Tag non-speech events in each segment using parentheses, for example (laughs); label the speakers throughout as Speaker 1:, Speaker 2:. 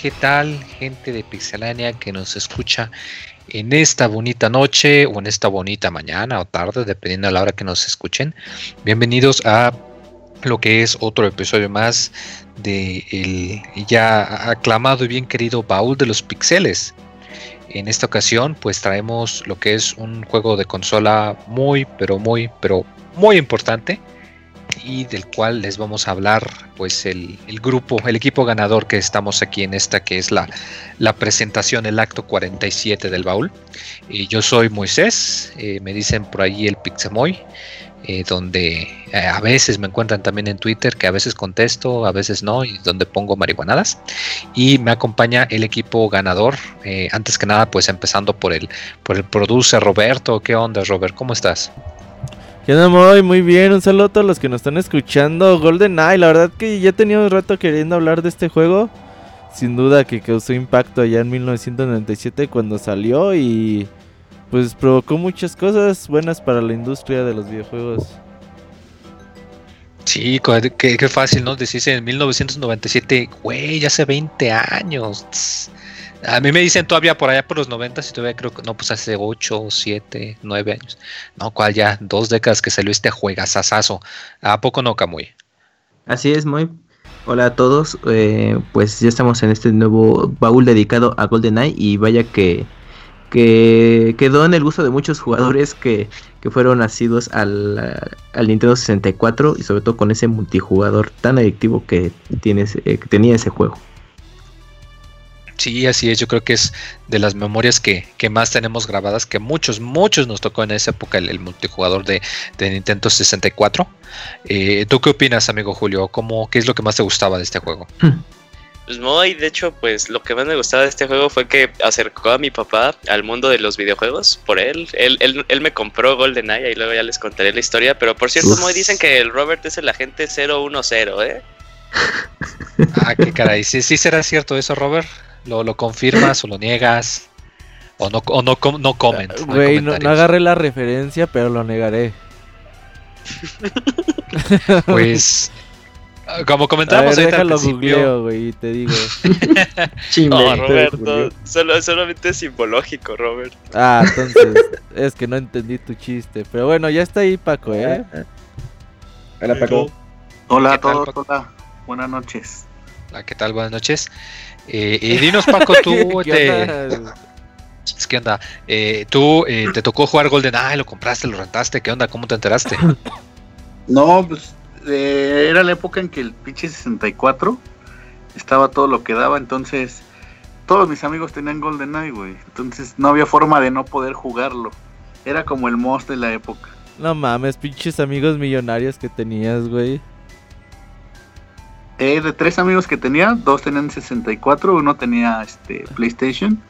Speaker 1: ¿qué tal gente de Pixelania que nos escucha en esta bonita noche o en esta bonita mañana o tarde, dependiendo de la hora que nos escuchen? Bienvenidos a lo que es otro episodio más de el ya aclamado y bien querido baúl de los pixeles. En esta ocasión pues traemos lo que es un juego de consola muy pero muy pero muy importante y del cual les vamos a hablar pues el, grupo, el equipo ganador que estamos aquí en esta que es la, la presentación, el acto 47 del baúl. Y yo soy Moisés, eh, me dicen por ahí el Pixemoy. Eh, donde eh, a veces me encuentran también en Twitter, que a veces contesto, a veces no, y donde pongo marihuanadas. Y me acompaña el equipo ganador. antes que nada, pues empezando por el, por el producer Roberto. ¿Qué onda, Robert? ¿Cómo estás?
Speaker 2: ¿Qué onda, muy, muy bien. Un saludo a todos los que nos están escuchando. Golden Eye, la verdad que ya tenía un rato queriendo hablar de este juego. Sin duda que causó impacto allá en 1997 cuando salió y pues provocó muchas cosas buenas para la industria de los videojuegos.
Speaker 1: Sí, qué, fácil, ¿no? Decirse en 1997, güey, ya hace 20 años. A mí me dicen todavía por allá por los 90 y todavía creo que no, pues hace 8, 7, 9 años. No, cual ya, dos décadas que salió este juegazazazo. ¿A poco no, Camuy?
Speaker 3: Así es, muy. Hola a todos, eh, pues ya estamos en este nuevo baúl dedicado a GoldenEye y vaya que, que quedó en el gusto de muchos jugadores que, que fueron nacidos al, al, Nintendo 64 y sobre todo con ese multijugador tan adictivo que, tiene, eh, que tenía ese juego.
Speaker 1: Sí, así es. Yo creo que es de las memorias que, más tenemos grabadas, que muchos, muchos nos tocó en esa época el, multijugador de, Nintendo 64. Eh, ¿Tú qué opinas, amigo Julio? ¿Cómo, ¿Qué es lo que más te gustaba de este juego?
Speaker 4: Pues muy, de hecho, pues lo que más me gustaba de este juego fue que acercó a mi papá al mundo de los videojuegos por él. Él, él, me compró GoldenEye y luego ya les contaré la historia. Pero por cierto, muy dicen que el Robert es el agente 010, ¿eh?
Speaker 1: Ah, qué caray. ¿Sí, sí será cierto eso, Robert? ¿Lo, lo confirmas o lo niegas? O no, o no, no comment.
Speaker 2: Güey, no, agarré la referencia, pero lo negaré. (laughs)
Speaker 1: pues, como comentábamos
Speaker 2: ver, déjalo googleo, güey, te digo. (laughs)
Speaker 4: no, Roberto, solo, solamente es simbológico, Robert.
Speaker 2: Ah, entonces, (laughs) es que no entendí tu chiste. Pero bueno, ya está ahí Paco, ¿eh?
Speaker 5: Hola, Paco.
Speaker 6: Hola a todos, hola. Buenas noches.
Speaker 1: Hola, ¿qué tal? Buenas noches. Eh, y dinos, Paco, tú te. (laughs) ¿Qué onda? Eh, tú eh, te tocó jugar Golden Eye, lo compraste, lo rentaste, ¿qué onda? ¿Cómo te enteraste? (coughs)
Speaker 6: No, pues era la época en que el pinche 64 estaba todo lo que daba, entonces todos mis amigos tenían Golden Eye, güey. Entonces no había forma de no poder jugarlo. Era como el most de la época.
Speaker 2: No mames, pinches amigos millonarios que tenías, güey.
Speaker 6: Eh, de tres amigos que tenía, dos tenían 64, uno tenía este PlayStation,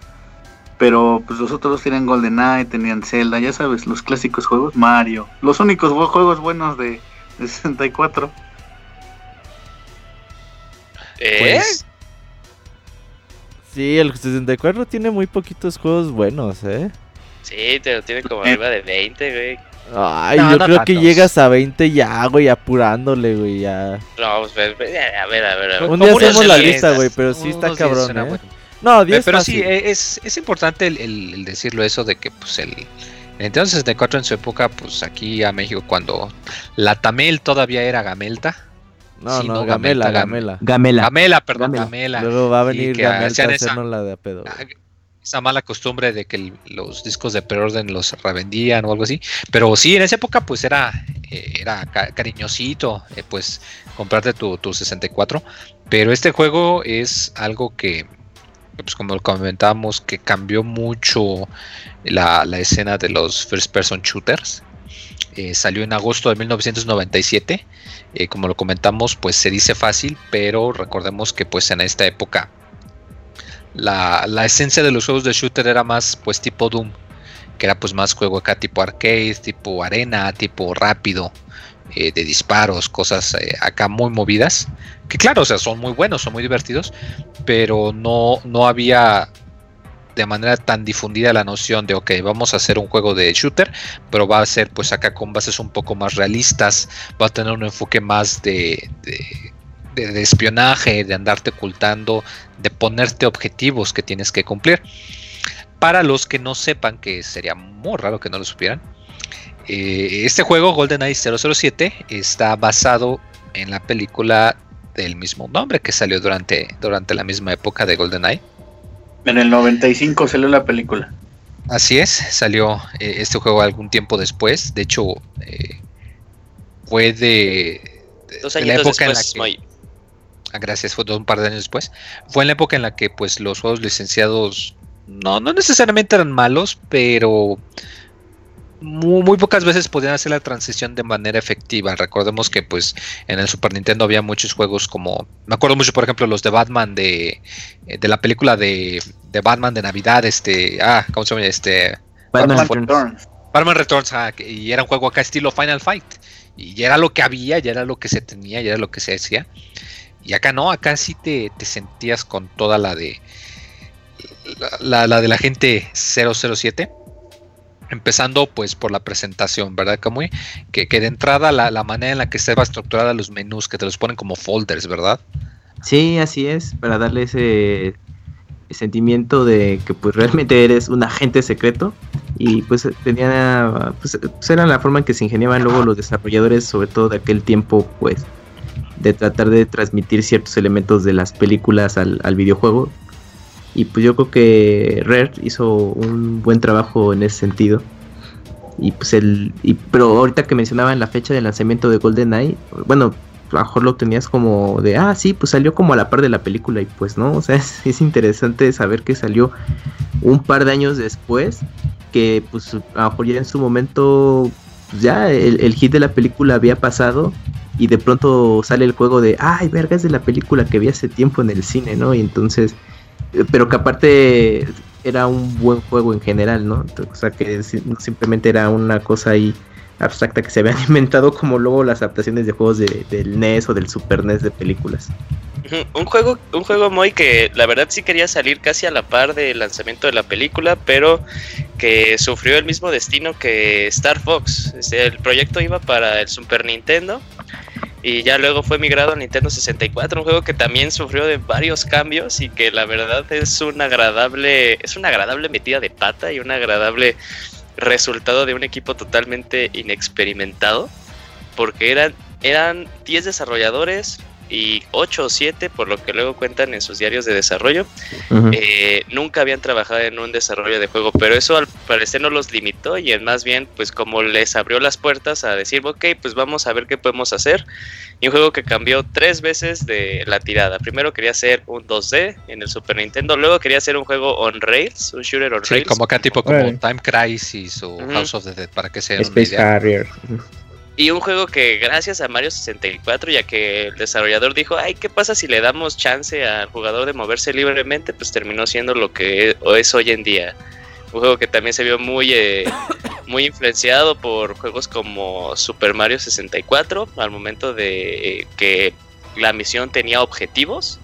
Speaker 6: pero pues los otros dos tenían GoldenEye, tenían Zelda, ya sabes, los clásicos juegos, Mario, los únicos juegos buenos de, 64.
Speaker 4: ¿Eh? Pues,
Speaker 2: sí, el 64 tiene muy poquitos juegos buenos, ¿eh?
Speaker 4: Sí, te tiene como arriba de 20, güey.
Speaker 2: Ay, yo creo que llegas a 20 ya, güey, apurándole, güey, ya.
Speaker 4: No, pues, a ver, a ver, a ver.
Speaker 2: Un día hacemos la lista, güey, pero sí está cabrón, ¿eh?
Speaker 1: No, 10 Pero sí, es, es importante el, decirlo eso de que, pues, el... Nintendo 64 en su época, pues aquí a México, cuando la Tamel todavía era Gamelta.
Speaker 2: No, no, Gamela, Gamela.
Speaker 1: Gamela. Gamela, perdón, Gamela.
Speaker 2: Luego va a venir Gamelta a hacernos la de a pedo. Ah,
Speaker 1: esa mala costumbre de que los discos de preorden los revendían o algo así. Pero sí, en esa época pues era, eh, era cariñosito, eh, pues comprarte tu, tu, 64. Pero este juego es algo que, pues como comentábamos, que cambió mucho la, escena de los first person shooters. Eh, salió en agosto de 1997. como lo comentamos, pues se dice fácil, pero recordemos que pues en esta época la, esencia de los juegos de shooter era más pues tipo Doom, que era pues más juego acá tipo arcade, tipo arena, tipo rápido, eh, de disparos, cosas eh, acá muy movidas, que claro, o sea, son muy buenos, son muy divertidos, pero no, no había de manera tan difundida la noción de, ok, vamos a hacer un juego de shooter, pero va a ser pues acá con bases un poco más realistas, va a tener un enfoque más de, de espionaje, de andarte ocultando, de ponerte objetivos que tienes que cumplir. Para los que no sepan, que sería muy raro que no lo supieran, eh, este juego, GoldenEye 007, está basado en la película del mismo nombre que salió durante, durante la misma época de GoldenEye.
Speaker 6: En el 95 salió la película.
Speaker 1: Así es, salió eh, este juego algún tiempo después. De hecho, eh, fue de, de-
Speaker 4: Dos
Speaker 1: de la época en la que- gracias, fue un par de años después. Fue en la época en la que pues los juegos licenciados no, no necesariamente eran malos, pero muy, muy pocas veces podían hacer la transición de manera efectiva. Recordemos que pues en el Super Nintendo había muchos juegos como, me acuerdo mucho por ejemplo los de Batman de, eh, de la película de, de Batman de Navidad, este, ah, ¿cómo se llama? Este,
Speaker 3: Batman
Speaker 6: Batman
Speaker 3: Returns.
Speaker 1: Batman Returns, ah, y era un juego acá estilo Final Fight. Y ya era lo que había, ya era lo que se tenía, ya era lo que se hacía. Y acá no, acá sí te, te sentías con toda la de la, la- de la gente 007. Empezando pues por la presentación, ¿verdad, Camuy? Que, que de entrada la, la manera en la que estaba estructurada los menús, que te los ponen como folders, ¿verdad?
Speaker 3: Sí, así es, para darle ese sentimiento de que pues realmente eres un agente secreto y pues tenía pues, pues, era la forma en que se ingeniaban luego los desarrolladores sobre todo de aquel tiempo pues de tratar de transmitir ciertos elementos de las películas al, al videojuego. Y pues yo creo que Rare hizo un buen trabajo en ese sentido. Y pues el pero ahorita que mencionaban la fecha de lanzamiento de GoldenEye bueno a lo mejor lo tenías como de, ah, sí, pues salió como a la par de la película y pues no, o sea, (laughs) es, es interesante saber que salió un par de años después, que pues a lo mejor ya en su momento, pues, ya el, el hit de la película había pasado y de pronto sale el juego de, ay, verga, es de la película que vi hace tiempo en el cine, ¿no? Y entonces, eh, pero que aparte era un buen juego en general, ¿no? O sea, que simplemente era una cosa ahí abstracta que se habían (laughs) inventado como luego las adaptaciones de juegos de- del NES o del Super NES de películas.
Speaker 4: Un juego, un juego muy que la verdad sí quería salir casi a la par del lanzamiento de la película, pero que sufrió el mismo destino que Star Fox. Este, el proyecto iba para el Super Nintendo y ya luego fue migrado a Nintendo 64, un juego que también sufrió de varios cambios y que la verdad es una agradable, es una agradable metida de pata y un agradable resultado de un equipo totalmente inexperimentado, porque eran eran 10 desarrolladores y 8 o 7, por lo que luego cuentan en sus diarios de desarrollo,
Speaker 3: Ujú.
Speaker 4: eh, nunca habían trabajado en un desarrollo de juego, pero eso al parecer no los limitó y en más bien pues como les abrió las puertas a decir, ok, pues vamos a ver qué podemos hacer. Y un juego que cambió tres veces de la tirada. Primero quería hacer un 2D en el Super Nintendo, luego quería hacer un juego on rails, un shooter on
Speaker 1: Sí,
Speaker 4: rails.
Speaker 1: como acá tipo como. Time Crisis o
Speaker 4: Ujú.
Speaker 1: House of the Dead, para que se den una
Speaker 5: Space
Speaker 1: idea.
Speaker 5: Harrier.
Speaker 4: Y un juego que gracias a Mario 64, ya que el desarrollador dijo, ay, ¿qué pasa si le damos chance al jugador de moverse libremente? Pues terminó siendo lo que es hoy en día. Un juego que también se vio muy, eh, (coughs) muy influenciado por juegos como Super Mario 64, al momento de eh, que la misión tenía objetivos.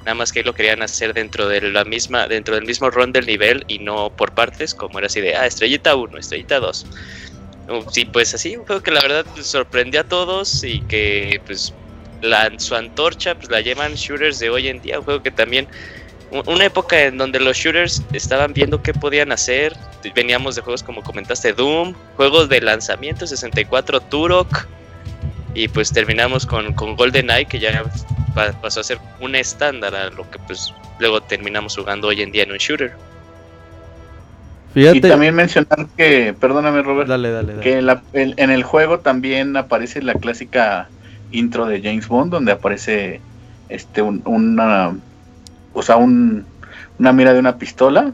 Speaker 4: Nada más que lo querían hacer dentro de la misma, dentro del mismo run del nivel y no por partes, como era así de ah, estrellita 1, estrellita 2. Sí, pues así, un juego que la verdad pues, sorprendió a todos y que pues la, su antorcha pues la llevan shooters de hoy en día, un juego que también una época en donde los shooters estaban viendo qué podían hacer, veníamos de juegos como comentaste Doom, juegos de lanzamiento 64 Turok y pues terminamos con, con GoldenEye que ya pa- pasó a ser un estándar a lo que pues luego terminamos jugando hoy en día en un shooter.
Speaker 6: Y también mencionar que, perdóname Robert,
Speaker 2: Dale, dale, dale.
Speaker 6: que en, la- en- en el juego también aparece la clásica intro de James Bond donde aparece este un- una o sea un- una mira de una pistola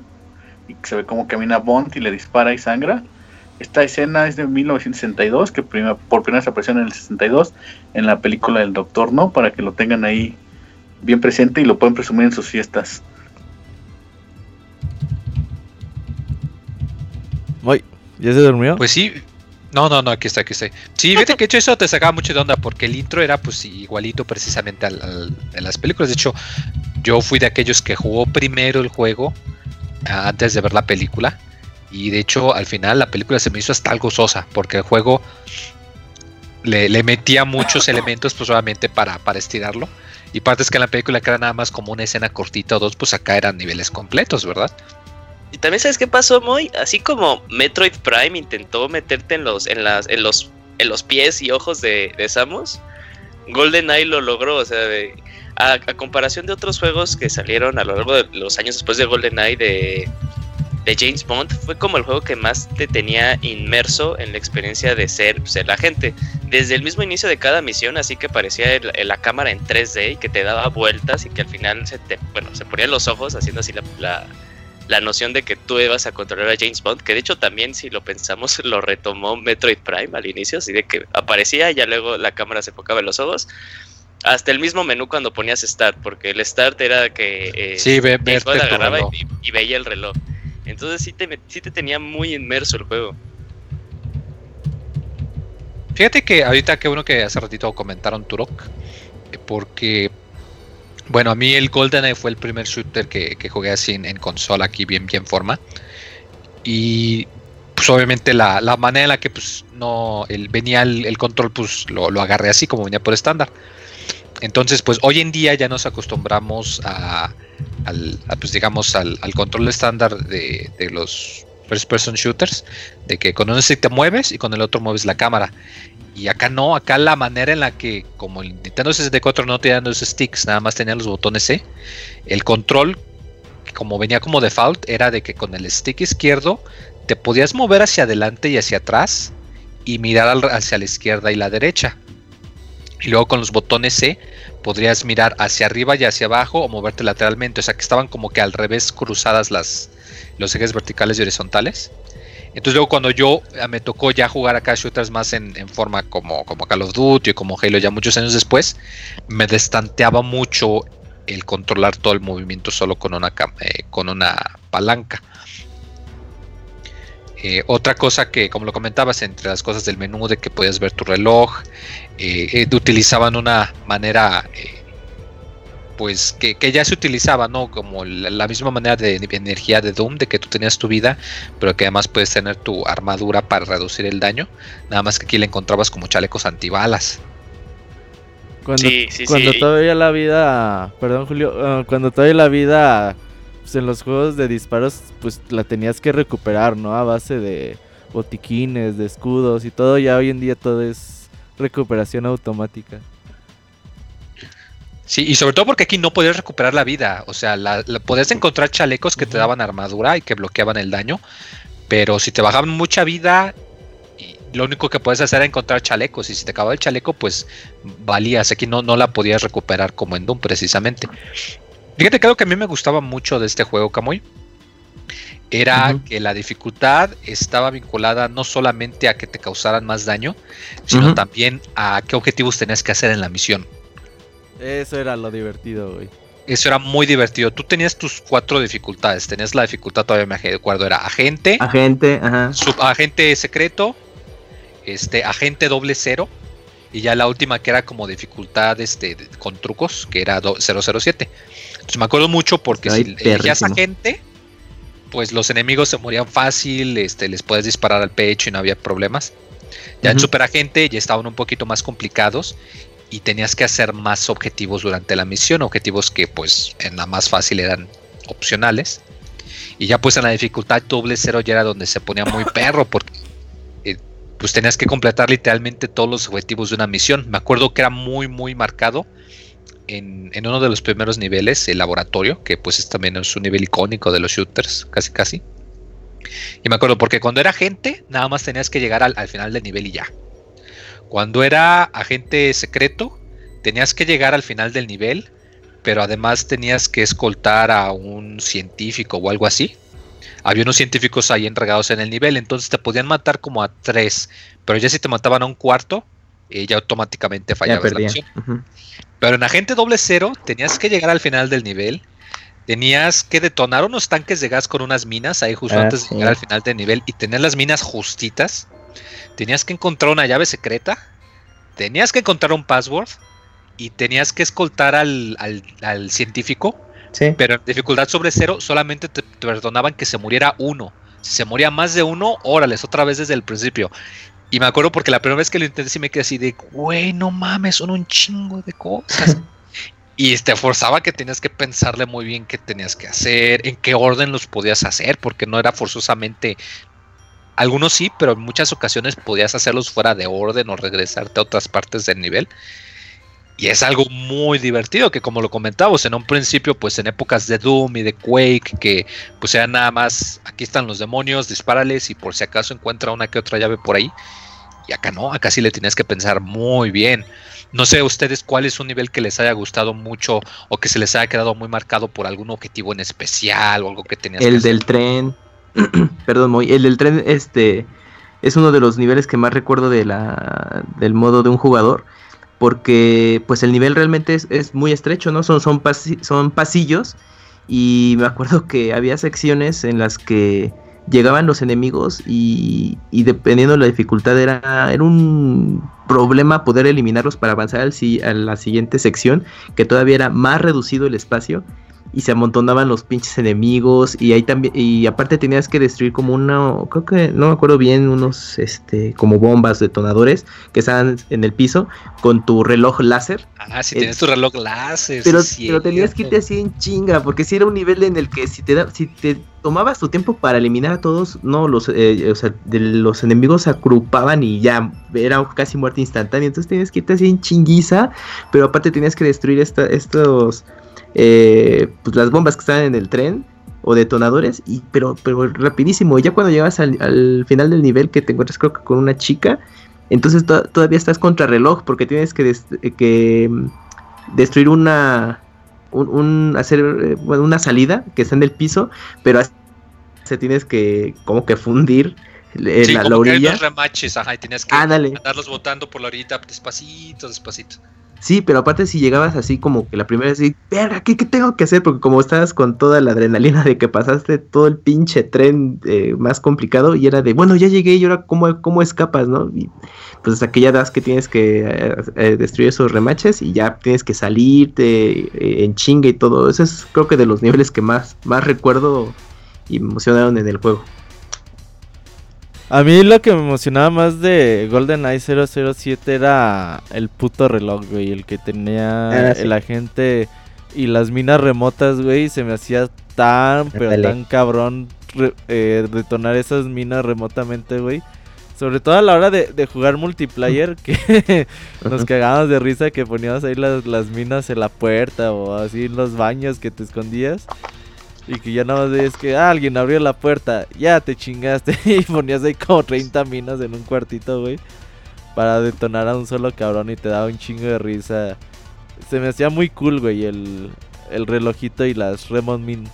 Speaker 6: y se ve como camina Bond y le dispara y sangra. Esta escena es de 1962 que prima- por primera vez apareció en el 62 en la película del Doctor No para que lo tengan ahí bien presente y lo pueden presumir en sus fiestas.
Speaker 2: ¿Ya se durmió?
Speaker 1: Pues sí. No, no, no, aquí está, aquí está. Sí, fíjate (laughs) que hecho eso te sacaba mucho de onda porque el intro era pues igualito precisamente al, al- de las películas. De hecho, yo fui de aquellos que jugó primero el juego ah, antes de ver la película. Y de hecho, al final la película se me hizo hasta algo sosa porque el juego le, le metía muchos (laughs) elementos pues obviamente para, para estirarlo. Y partes que en la película que era nada más como una escena cortita o dos, pues acá eran niveles completos, ¿verdad?
Speaker 4: Y también sabes qué pasó, Moy, así como Metroid Prime intentó meterte en los, en las, en los, en los pies y ojos de, de Samus, GoldenEye lo logró, o sea, de, a, comparación de otros juegos que salieron a lo largo de los años después de GoldenEye de, James Bond, fue como el juego que más te tenía inmerso en la experiencia de ser, ser la gente. Desde el mismo inicio de cada misión, así que parecía la cámara en 3D y que te daba vueltas y que al final se te, bueno, se ponían los ojos haciendo así la, la la noción de que tú ibas a controlar a James Bond, que de hecho también si lo pensamos (laughs) lo retomó Metroid Prime al inicio, así de que aparecía y ya luego la cámara se enfocaba en los ojos. Hasta el mismo menú cuando ponías Start, porque el Start era que eh,
Speaker 1: sí, ve,
Speaker 4: James Bond agarraba y, y, veía el reloj. Entonces sí te, sí te tenía muy inmerso el juego.
Speaker 1: Fíjate que ahorita que uno que hace ratito comentaron Turok, porque bueno, a mí el GoldenEye fue el primer shooter que, que jugué así en, en, consola, aquí bien, bien forma. Y pues obviamente la, la manera en la que pues no el, venía el, control, pues lo, lo, agarré así como venía por estándar. Entonces, pues hoy en día ya nos acostumbramos a, al, pues digamos, al, al control estándar de, de, los first person shooters, de que con uno sí te mueves y con el otro mueves la cámara. Y acá no, acá la manera en la que, como el Nintendo 64 no tenía los sticks, nada más tenía los botones C, el control, como venía como default, era de que con el stick izquierdo te podías mover hacia adelante y hacia atrás y mirar hacia la izquierda y la derecha. Y luego con los botones C podrías mirar hacia arriba y hacia abajo o moverte lateralmente. O sea que estaban como que al revés cruzadas las, los ejes verticales y horizontales. Entonces luego cuando yo eh, me tocó ya jugar acá shooters más en, forma como, como Call of Duty y como Halo ya muchos años después, me destanteaba mucho el controlar todo el movimiento solo con una, eh, con una palanca. Eh, otra cosa que, como lo comentabas, entre las cosas del menú, de que podías ver tu reloj, utilizaban una manera pues que, que, ya se utilizaba, ¿no? Como la, la, misma manera de energía de Doom, de que tú tenías tu vida, pero que además puedes tener tu armadura para reducir el daño. Nada más que aquí le encontrabas como chalecos antibalas.
Speaker 2: Cuando, sí, sí, cuando sí. todavía la vida, perdón Julio, uh, cuando todavía la vida, pues en los juegos de disparos, pues la tenías que recuperar, ¿no? A base de botiquines, de escudos y todo, ya hoy en día todo es recuperación automática.
Speaker 1: Sí, y sobre todo porque aquí no podías recuperar la vida. O sea, la, la podías encontrar chalecos que te daban armadura y que bloqueaban el daño. Pero si te bajaban mucha vida, lo único que puedes hacer era encontrar chalecos. Y si te acababa el chaleco, pues valías. Aquí no, no la podías recuperar como en Doom, precisamente. Fíjate que algo que a mí me gustaba mucho de este juego, Camuy, era uh -huh. que la dificultad estaba vinculada no solamente a que te causaran más daño, sino uh -huh. también a qué objetivos tenías que hacer en la misión.
Speaker 2: Eso era lo divertido, güey.
Speaker 1: Eso era muy divertido. Tú tenías tus cuatro dificultades. Tenías la dificultad, todavía me acuerdo, era agente.
Speaker 3: Agente, ajá.
Speaker 1: Agente secreto. Este, agente doble cero. Y ya la última que era como dificultad este, con trucos, que era 007. Entonces me acuerdo mucho porque Ay, si elegías agente, pues los enemigos se morían fácil, este, les puedes disparar al pecho y no había problemas. Ya uh -huh. en super agente ya estaban un poquito más complicados y tenías que hacer más objetivos durante la misión, objetivos que pues en la más fácil eran opcionales. Y ya pues en la dificultad doble cero ya era donde se ponía muy (laughs) perro porque eh, pues tenías que completar literalmente todos los objetivos de una misión. Me acuerdo que era muy muy marcado en, en uno de los primeros niveles, el laboratorio, que pues es también es un nivel icónico de los shooters, casi casi. Y me acuerdo porque cuando era gente, nada más tenías que llegar al, al final del nivel y ya. Cuando era agente secreto, tenías que llegar al final del nivel, pero además tenías que escoltar a un científico o algo así. Había unos científicos ahí enregados en el nivel, entonces te podían matar como a tres, pero ya si te mataban a un cuarto, eh, ya automáticamente fallabas la misión. Uh -huh. Pero en agente doble cero tenías que llegar al final del nivel, tenías que detonar unos tanques de gas con unas minas ahí justo ah, antes de sí. llegar al final del nivel y tener las minas justitas tenías que encontrar una llave secreta, tenías que encontrar un password y tenías que escoltar al, al, al científico.
Speaker 3: Sí.
Speaker 1: Pero en dificultad sobre cero solamente te, te, perdonaban que se muriera uno. Si se moría más de uno, órales, otra vez desde el principio. Y me acuerdo porque la primera vez que lo intenté sí me quedé así de, güey, no mames, son un chingo de cosas. (laughs) Y te forzaba que tenías que pensarle muy bien qué tenías que hacer, en qué orden los podías hacer, porque no era forzosamente. Algunos sí, pero en muchas ocasiones podías hacerlos fuera de orden o regresarte a otras partes del nivel. Y es algo muy divertido, que como lo comentábamos en un principio, pues en épocas de Doom y de Quake, que pues sea nada más, aquí están los demonios, dispárales y por si acaso encuentra una que otra llave por ahí. Y acá no, acá sí le tienes que pensar muy bien. No sé ustedes cuál es un nivel que les haya gustado mucho o que se les haya quedado muy marcado por algún objetivo en especial o algo que tenías
Speaker 3: El
Speaker 1: que
Speaker 3: del tren. (clears throat) Perdón. El tren, este. Es uno de los niveles que más recuerdo del modo de un jugador. Porque pues el nivel realmente es, muy estrecho, ¿no? Son, son, pasi- son pasillos. Y me acuerdo que había secciones en las que llegaban los enemigos y, y dependiendo de la dificultad era, era un problema poder eliminarlos para avanzar al a la siguiente sección, que todavía era más reducido el espacio y se amontonaban los pinches enemigos y ahí también y aparte tenías que destruir como una creo que no me acuerdo bien unos este como bombas detonadores que estaban en el piso con tu reloj láser
Speaker 1: Ah, si
Speaker 3: Eh,
Speaker 1: tienes tu reloj láser.
Speaker 3: pero,
Speaker 1: sí,
Speaker 3: pero tenías que irte así en chinga, porque si era un nivel en el que si te da, si te tomabas tu tiempo para eliminar a todos, no, los, eh, o sea, de los enemigos se agrupaban y ya era casi muerte instantánea. Entonces tenías que irte así en chinguiza, pero aparte tenías que destruir esta, estos, eh, pues las bombas que estaban en el tren o detonadores, y pero, pero rapidísimo. Ya cuando llegas al, al final del nivel que te encuentras creo que con una chica, entonces to- todavía estás contra reloj porque tienes que, que mm, destruir una un, un- hacer eh, bueno, una salida que está en el piso, pero se tienes que como que fundir eh,
Speaker 1: Sí,
Speaker 3: la, la
Speaker 1: que hay
Speaker 3: orilla.
Speaker 1: unos remaches, ajá, y tenías que
Speaker 3: Ándale.
Speaker 1: andarlos botando por la orilla despacito, despacito.
Speaker 3: Sí, pero aparte si llegabas así como que la primera vez, así, verga, ¿qué, ¿qué tengo que hacer? Porque como estabas con toda la adrenalina de que pasaste todo el pinche tren eh, más complicado y era de, bueno, ya llegué y ahora cómo, cómo escapas, ¿no? Pues hasta que ya das que tienes que eh, eh, destruir esos remaches y ya tienes que salirte eh, en chinga y todo. Eso es creo que de los niveles que más, más recuerdo y me emocionaron en el juego.
Speaker 2: A mí lo que me emocionaba más de GoldenEye 007 era el puto reloj, güey. El que tenía
Speaker 3: Ah, sí.
Speaker 2: el agente y las minas remotas, güey. Se me hacía tan, pero tan cabrón re- eh, detonar esas minas remotamente, güey. Sobre todo a la hora de, de jugar multiplayer, (laughs) que (laughs) nos cagábamos de risa que poníamos ahí las, las minas en la puerta o así en los baños que te escondías. Y que ya nada más veías que alguien abrió la puerta, ya te chingaste. (laughs) Y ponías ahí como 30 minas en un cuartito, güey. Para detonar a un solo cabrón y te daba un chingo de risa. Se me hacía muy cool, güey, el, el relojito y las Remon Min.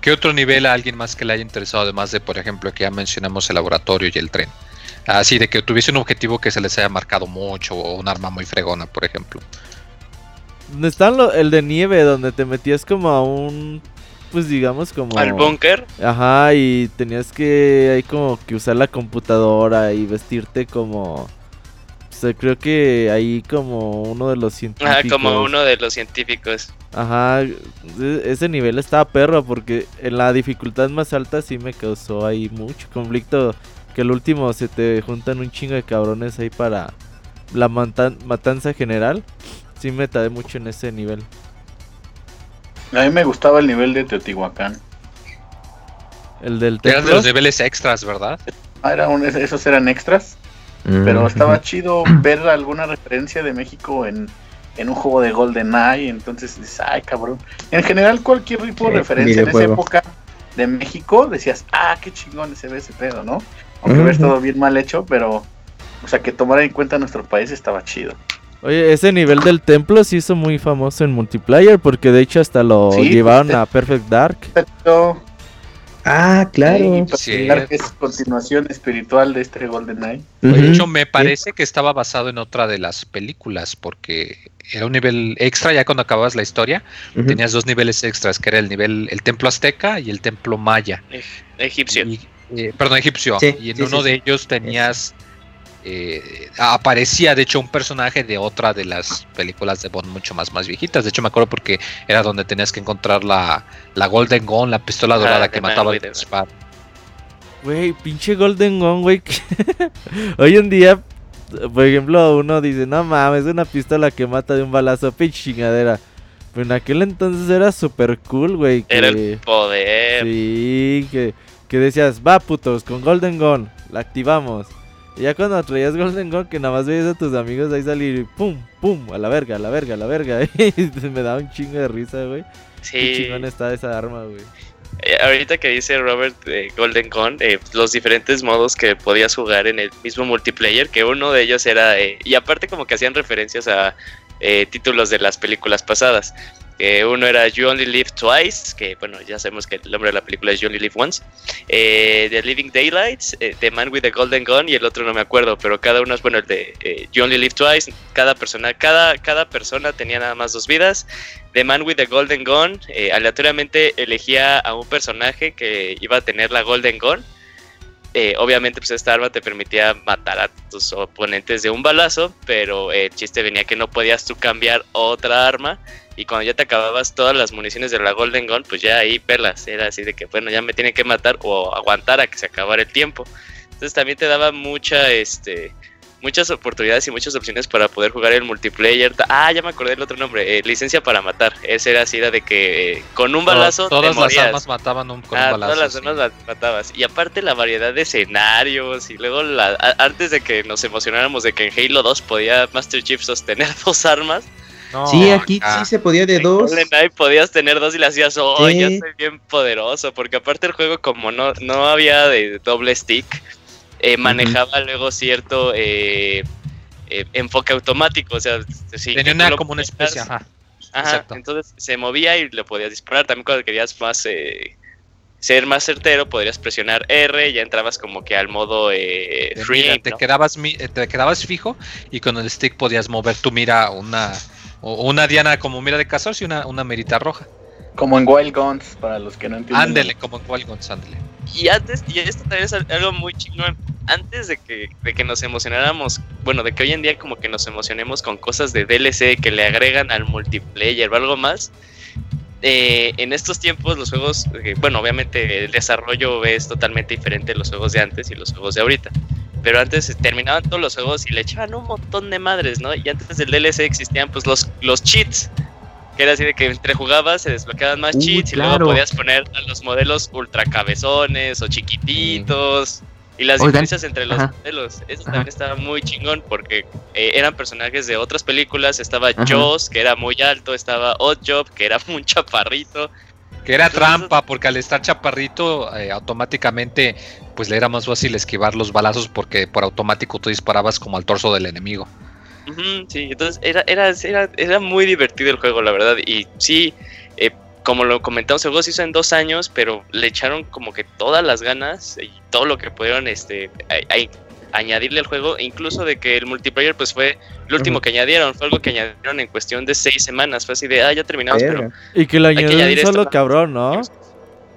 Speaker 1: ¿Qué otro nivel a alguien más que le haya interesado, además de, por ejemplo, que ya mencionamos el laboratorio y el tren? Así de que tuviese un objetivo que se les haya marcado mucho o un arma muy fregona, por ejemplo.
Speaker 2: ¿Dónde está lo- el de nieve? Donde te metías como a un. Pues digamos como.
Speaker 4: Al búnker.
Speaker 2: Ajá, y tenías que ahí como que usar la computadora y vestirte como... O sea, creo que ahí como uno de los (laughs) científicos.
Speaker 4: Ajá, como uno de los científicos.
Speaker 2: Ajá, e- ese nivel estaba perro porque en la dificultad más alta sí me causó ahí mucho conflicto. Que el último se te juntan un chingo de cabrones ahí para la matan- matanza general. Sí me tardé mucho en ese nivel.
Speaker 6: A mí me gustaba el nivel de Teotihuacán.
Speaker 2: El del
Speaker 1: Eran de los niveles extras, ¿verdad?
Speaker 6: Ah, era un- esos eran extras, pero estaba chido ver alguna referencia de México en, en un juego de GoldenEye. Entonces dices, ay, cabrón. En general, cualquier tipo de referencia en esa época de México, decías, ah, qué chingón se ve ese pedo, ¿no? Aunque
Speaker 3: Ujú.
Speaker 6: hubiera estado bien mal hecho, pero, o sea, que tomara en cuenta nuestro país estaba chido.
Speaker 2: Oye, ese nivel del templo se hizo muy famoso en multiplayer porque de hecho hasta lo
Speaker 6: Sí,
Speaker 2: llevaron
Speaker 6: pues,
Speaker 2: a Perfect Dark.
Speaker 6: Pero,
Speaker 3: Ah, claro.
Speaker 6: para
Speaker 1: Sí.
Speaker 6: que es continuación espiritual de este GoldenEye.
Speaker 1: De
Speaker 3: Ujú.
Speaker 1: hecho, me parece que estaba basado en otra de las películas, porque era un nivel extra, ya cuando acababas la historia, tenías dos niveles extras, que era el nivel, el templo azteca y el templo maya.
Speaker 4: eg- Egipcio.
Speaker 1: Y, eh, perdón, egipcio.
Speaker 3: Sí,
Speaker 1: y en
Speaker 3: sí,
Speaker 1: uno
Speaker 3: sí,
Speaker 1: de
Speaker 3: sí.
Speaker 1: ellos tenías. Eh, aparecía, de hecho, un personaje de otra de las películas de Bond mucho más, más viejitas. De hecho, me acuerdo porque era donde tenías que encontrar la, la Golden Gun, la pistola
Speaker 4: Ah,
Speaker 1: dorada que mataba al disparo.
Speaker 2: Güey, pinche Golden Gun, güey. (laughs) Hoy en día por ejemplo, uno dice, no mames, es una pistola que mata de un balazo, pinche chingadera. Pero en aquel entonces era super cool, güey.
Speaker 4: Era
Speaker 2: que-
Speaker 4: el poder.
Speaker 2: Sí, que, que decías, va putos, con Golden Gun, la activamos. Y ya cuando traías Golden Gun, que nada más veías a tus amigos ahí salir y pum, pum, a la verga, a la verga, a la verga. (laughs) Y me daba un chingo de risa, güey. Qué
Speaker 4: Sí.
Speaker 2: chingón está esa arma, güey.
Speaker 4: Eh, ahorita que dice Robert de Golden Gun, eh, los diferentes modos que podías jugar en el mismo multiplayer, que uno de ellos era, eh, y aparte como que hacían referencias a títulos de las películas pasadas. Que uno era You Only Live Twice, que bueno, ya sabemos que el nombre de la película es You Only Live Once. Eh, The Living Daylights, eh, The Man with the Golden Gun y el otro no me acuerdo, pero cada uno es bueno, el de eh, You Only Live Twice, cada persona, cada, cada persona tenía nada más dos vidas. The Man with the Golden Gun, eh, aleatoriamente elegía a un personaje que iba a tener la Golden Gun. Eh, obviamente, pues esta arma te permitía matar a tus oponentes de un balazo, pero eh, el chiste venía que no podías tú cambiar otra arma. Y cuando ya te acababas todas las municiones de la Golden Gun, pues ya ahí perlas. Era así de que, bueno, ya me tienen que matar o aguantar a que se acabara el tiempo. Entonces también te daba mucha, este, muchas oportunidades y muchas opciones para poder jugar el multiplayer. Ah, ya me acordé del otro nombre, eh, licencia para matar. Ese era así, era de que eh, con un balazo
Speaker 1: Todas
Speaker 4: te
Speaker 1: las armas mataban un, con
Speaker 4: Ah,
Speaker 1: un balazo.
Speaker 4: todas las
Speaker 1: sí.
Speaker 4: armas las matabas. Y aparte la variedad de escenarios y luego la, a- antes de que nos emocionáramos de que en Halo 2 podía Master Chief sostener (laughs) dos armas,
Speaker 1: No,
Speaker 3: Sí, aquí
Speaker 1: acá.
Speaker 3: sí se podía de
Speaker 4: en
Speaker 3: dos.
Speaker 4: GoldenEye podías tener dos y le hacías, oh,
Speaker 3: Sí.
Speaker 4: soy bien poderoso, porque aparte el juego como no, no había de doble stick, eh, manejaba luego cierto eh, eh, enfoque automático, o sea,
Speaker 1: Tenía una como una especie, ajá.
Speaker 4: Entonces se movía y le podías disparar. También cuando querías más eh, ser más certero, podrías presionar R, ya entrabas como que al modo eh,
Speaker 1: Te,
Speaker 4: free
Speaker 1: mira,
Speaker 4: aim,
Speaker 1: te
Speaker 4: ¿no?
Speaker 1: quedabas eh, te quedabas fijo y con el stick podías mover tu mira una o una diana como mira de cazador y una, una merita roja.
Speaker 6: Como en Wild Guns, para los que no entienden.
Speaker 1: Ándele, como en Wild Guns, ándele.
Speaker 4: Y antes, y esto también es al- algo muy chingón, antes de que, de que nos emocionáramos, bueno, de que hoy en día como que nos emocionemos con cosas de DLC que le agregan al multiplayer o algo más, eh, en estos tiempos los juegos, eh, bueno, obviamente el desarrollo es totalmente diferente de los juegos de antes y los juegos de ahorita. Pero antes terminaban todos los juegos y le echaban un montón de madres, ¿no? Y antes del DLC existían pues los, los cheats. Que era así de que entre jugabas se desbloqueaban más
Speaker 3: Uy,
Speaker 4: cheats y luego podías poner a los modelos ultra cabezones o chiquititos. Y las
Speaker 3: Oigan,
Speaker 4: diferencias entre los
Speaker 3: ajá.
Speaker 4: modelos. Eso
Speaker 3: Ajá.
Speaker 4: también estaba muy chingón porque eh, eran personajes de otras películas. Estaba
Speaker 3: Ajá.
Speaker 4: Joss, que era muy alto. Estaba Oddjob, que era (laughs) un chaparrito.
Speaker 1: Que era
Speaker 4: Entonces-
Speaker 1: trampa, porque al estar chaparrito, eh, automáticamente, pues le era más fácil esquivar los balazos porque por automático tú disparabas como al torso del enemigo.
Speaker 4: Ujú, sí, entonces era, era, era, era muy divertido el juego, la verdad. Y sí, eh, como lo comentamos, el juego se hizo en dos años, pero le echaron como que todas las ganas y todo lo que pudieron este, a- a- añadirle al juego, incluso de que el multiplayer pues fue lo último que añadieron, fue algo que añadieron en cuestión de seis semanas, fue así de, ah, ya terminamos, pero...
Speaker 2: Y que lo un solo
Speaker 4: esto.
Speaker 2: cabrón, ¿no?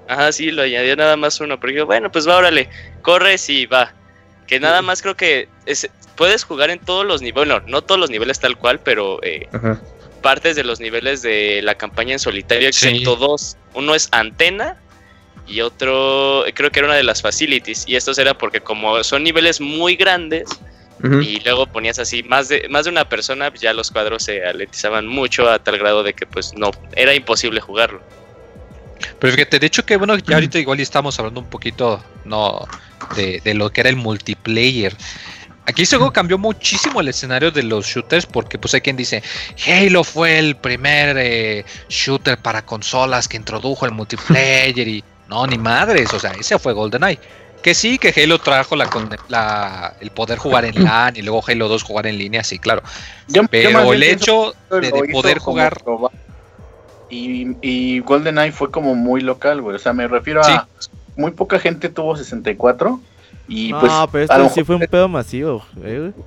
Speaker 4: Ajá, sí, lo añadió nada más uno, pero digo, bueno, pues va, órale, corres y va. Que nada más creo que es, puedes jugar en todos los niveles, bueno, no todos los niveles tal cual, pero eh, partes de los niveles de la campaña en solitario,
Speaker 1: Sí.
Speaker 4: excepto dos. Uno es antena y otro creo que era una de las facilities. Y estos era porque como son niveles muy grandes y luego ponías así más de, más de una persona, ya los cuadros se aletizaban mucho a tal grado de que pues no, era imposible jugarlo.
Speaker 1: Pero fíjate, de hecho que bueno, ya (clears throat) ahorita igual ya estamos hablando un poquito no de, de lo que era el multiplayer. Aquí juego cambió muchísimo el escenario de los shooters porque pues hay quien dice Halo fue el primer eh, shooter para consolas que introdujo el multiplayer y no, ni madres, o sea, ese fue GoldenEye. Que sí, que Halo trajo la, la- el poder jugar en LAN y luego Halo 2 jugar en línea, sí, claro.
Speaker 6: Yo-
Speaker 1: Pero el hecho de, poder jugar...
Speaker 6: probar. Y, y GoldenEye fue como muy local, güey. O sea, me refiero a. Muy poca gente tuvo 64. Y
Speaker 2: no,
Speaker 6: pues.
Speaker 2: pero
Speaker 6: a
Speaker 2: este
Speaker 6: lo
Speaker 2: sí
Speaker 6: mejor
Speaker 2: fue un pedo masivo, eh, güey.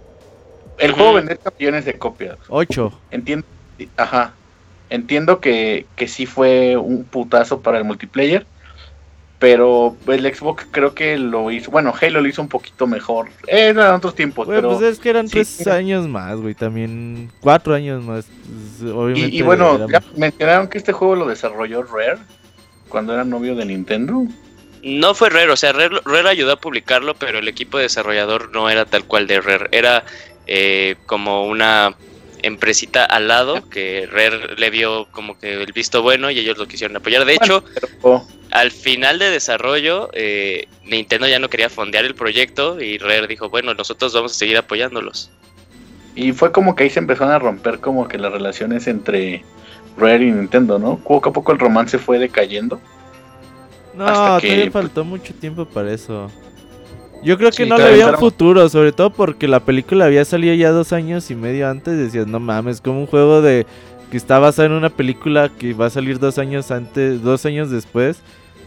Speaker 6: El juego vender millones de copias.
Speaker 2: Ocho.
Speaker 6: Entiendo. Ajá. Entiendo que, que sí fue un putazo para el multiplayer. Pero el Xbox creo que lo hizo. Bueno, Halo lo hizo un poquito mejor. Eran otros tiempos,
Speaker 2: Güey,
Speaker 6: pero.
Speaker 2: pues es que eran
Speaker 6: sí,
Speaker 2: tres años más, güey, también. Cuatro años más. Obviamente.
Speaker 6: Y, y bueno,
Speaker 2: era
Speaker 6: ya mencionaron que este juego lo desarrolló Rare cuando era novio de Nintendo.
Speaker 4: No fue Rare, o sea, Rare, Rare ayudó a publicarlo, pero el equipo desarrollador no era tal cual de Rare. Era eh, como una empresita al lado que Rare le vio como que el visto bueno y ellos lo quisieron apoyar. De hecho,
Speaker 6: Pero,
Speaker 4: al final de desarrollo, eh, Nintendo ya no quería fondear el proyecto y Rare dijo, bueno, nosotros vamos a seguir apoyándolos.
Speaker 6: y fue como que ahí se empezaron a romper como que las relaciones entre Rare y Nintendo, ¿no? Poco a poco el romance fue decayendo.
Speaker 2: No,
Speaker 6: Hasta que,
Speaker 2: todavía
Speaker 6: pues-
Speaker 2: faltó mucho tiempo para eso. Yo creo que
Speaker 6: Sí,
Speaker 2: no le veía un futuro, sobre todo porque la película había salido ya dos años y medio antes. Decías, no mames, como un juego de que está basado en una película que va a salir dos años antes, dos años después,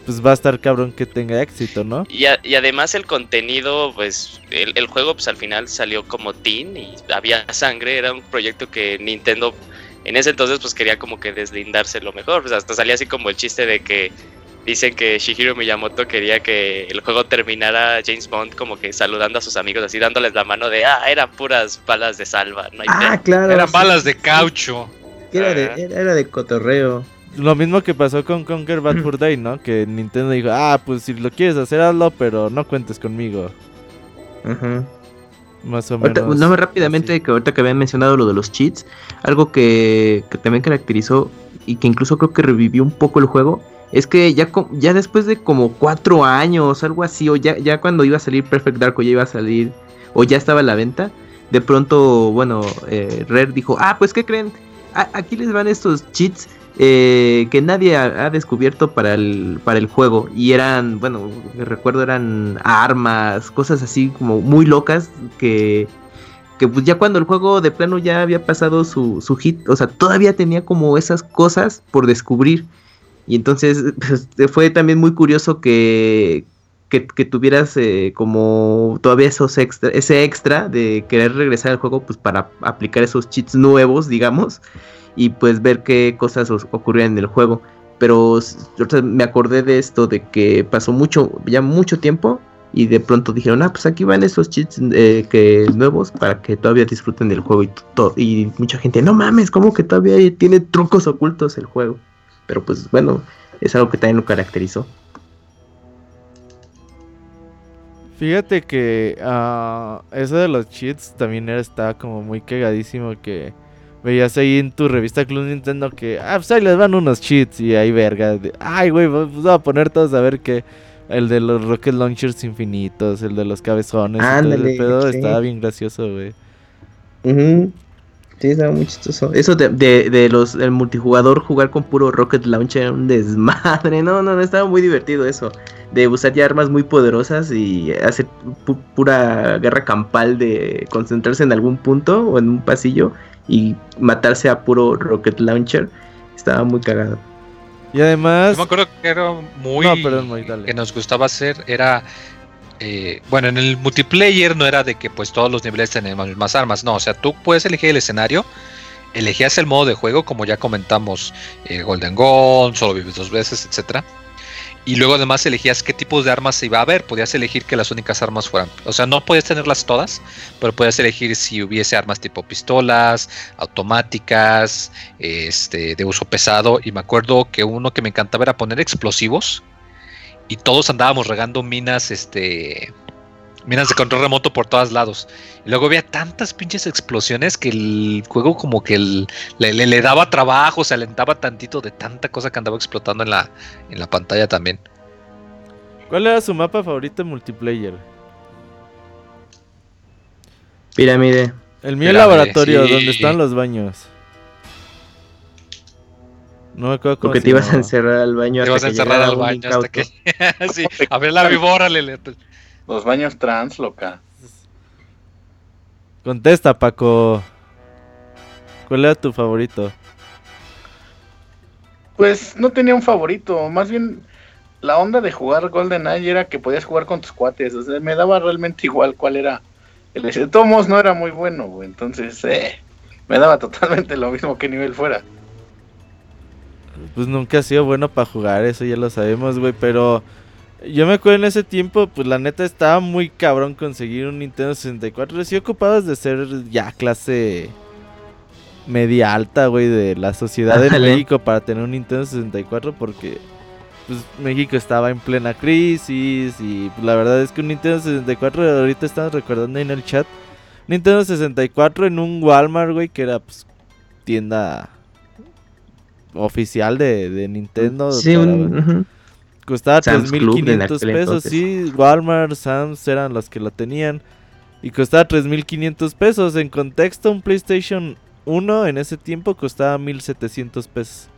Speaker 2: pues va a estar cabrón que tenga éxito, ¿no?
Speaker 4: Y, a- y además el contenido, pues el, el juego pues al final salió como teen y había sangre, era un proyecto que Nintendo en ese entonces pues quería como que deslindarse lo mejor, pues hasta salía así como el chiste de que dicen que Shigeru Miyamoto quería que el juego terminara James Bond como que saludando a sus amigos así dándoles la mano de ah eran puras balas de salva, no hay
Speaker 3: Ah,
Speaker 4: pedo".
Speaker 3: claro.
Speaker 1: Eran
Speaker 3: sí,
Speaker 1: balas de caucho.
Speaker 3: Era de, era, era de cotorreo.
Speaker 2: Lo mismo que pasó con Conquer Bad (clears throat) Fur Day, ¿no? Que Nintendo dijo, ah, pues si lo quieres hacer, hazlo, pero no cuentes conmigo.
Speaker 3: Ajá.
Speaker 2: Más o
Speaker 3: Ahorita,
Speaker 2: menos.
Speaker 3: no, rápidamente,
Speaker 2: así.
Speaker 3: que ahorita que habían mencionado lo de los cheats, algo que, que también caracterizó y que incluso creo que revivió un poco el juego, es que ya, ya después de como cuatro años, algo así, o ya, ya cuando iba a salir Perfect Dark o ya iba a salir, o ya estaba a la venta, de pronto, bueno, eh, Rare dijo, ah, pues ¿qué creen? Aquí les van estos cheats eh, que nadie ha, ha descubierto para el, para el juego. Y eran, bueno, recuerdo eran armas, cosas así como muy locas que, que pues ya cuando el juego de plano ya había pasado su, su hit, o sea, todavía tenía como esas cosas por descubrir. Y entonces (laughs) pues, fue también muy curioso que, que, tuvieras eh, como todavía esos extra, ese extra de querer regresar al juego pues para aplicar esos cheats nuevos, digamos, y pues ver qué cosas os- ocurrían en el juego. Pero me acordé de esto, de que pasó mucho, ya mucho tiempo, y de pronto dijeron, ah, pues aquí van esos cheats eh, que, nuevos para que todavía disfruten del juego y. Y mucha gente, no mames, como que todavía tiene trucos ocultos el juego. Pero pues bueno, es algo que también lo caracterizó.
Speaker 2: Fíjate que ah, eso de los cheats también era, estaba como muy cagadísimo que veías ahí en tu revista Club Nintendo que, ah, pues ahí les van unos cheats y ahí verga. de, Ay, güey, pues vamos a poner todos a ver que el de los rocket launchers infinitos, el de los cabezones,
Speaker 3: Ándale,
Speaker 2: el pedo
Speaker 3: sí.
Speaker 2: estaba bien gracioso, güey.
Speaker 3: Sí, estaba muy chistoso. Eso de, de, de los el multijugador jugar con puro Rocket Launcher era un desmadre. No, no, no, estaba muy divertido eso. De usar ya armas muy poderosas y hacer pu- pura guerra campal de concentrarse en algún punto o en un pasillo y matarse a puro Rocket Launcher. Estaba muy cagado.
Speaker 2: Y además,
Speaker 1: Yo me acuerdo que era muy.
Speaker 2: No, perdón, dale.
Speaker 1: que nos gustaba hacer era. Eh, bueno, en el multiplayer no era de que pues todos los niveles tenían las mismas armas, no, o sea, tú puedes elegir el escenario, elegías el modo de juego, como ya comentamos, eh, Golden Gun, solo vives dos veces, etcétera. Y luego además elegías qué tipos de armas se iba a haber. Podías elegir que las únicas armas fueran. O sea, no podías tenerlas todas, pero podías elegir si hubiese armas tipo pistolas, automáticas, este, de uso pesado. Y me acuerdo que uno que me encantaba era poner explosivos. Y todos andábamos regando minas, este. Minas de control remoto por todos lados. Y luego había tantas pinches explosiones que el juego como que el- le, le- le daba trabajo, se alentaba tantito de tanta cosa que andaba explotando en la, en la pantalla también.
Speaker 2: ¿cuál era su mapa favorito en multiplayer?
Speaker 3: Pirámide.
Speaker 2: El mío
Speaker 1: Pirámide,
Speaker 2: laboratorio,
Speaker 1: sí.
Speaker 2: donde están los baños. No me acuerdo cómo
Speaker 3: Porque te ibas a encerrar al baño
Speaker 1: Te vas a encerrar al baño hasta que. (laughs) sí, a ver la víbora, le-
Speaker 6: Los baños trans, loca.
Speaker 2: Contesta, Paco. ¿Cuál era tu favorito?
Speaker 6: Pues no tenía un favorito, más bien la onda de jugar GoldenEye era que podías jugar con tus cuates, o sea, me daba realmente igual cuál era. El de Tomos no era muy bueno, güey, entonces eh, me daba totalmente lo mismo que nivel fuera.
Speaker 2: Pues nunca ha sido bueno para jugar, eso ya lo sabemos, güey, pero yo me acuerdo en ese tiempo, pues la neta estaba muy cabrón conseguir un Nintendo 64. Sí ocupados de ser ya clase media alta, güey, de la sociedad de. México para tener un Nintendo 64 porque pues México estaba en plena crisis y pues, la verdad es que un Nintendo 64 ahorita estamos recordando ahí en el chat Nintendo 64 en un Walmart, güey, que era pues tienda oficial de, de Nintendo.
Speaker 3: Sí,
Speaker 2: para-
Speaker 3: un-.
Speaker 2: Costaba
Speaker 3: Sam's Club en
Speaker 2: 3.500
Speaker 3: aquel
Speaker 2: pesos,
Speaker 3: entonces.
Speaker 2: sí, Walmart, Sam's eran los que lo tenían. Y costaba 3.500 pesos. En contexto, un PlayStation 1 en ese tiempo costaba 1.700 pesos.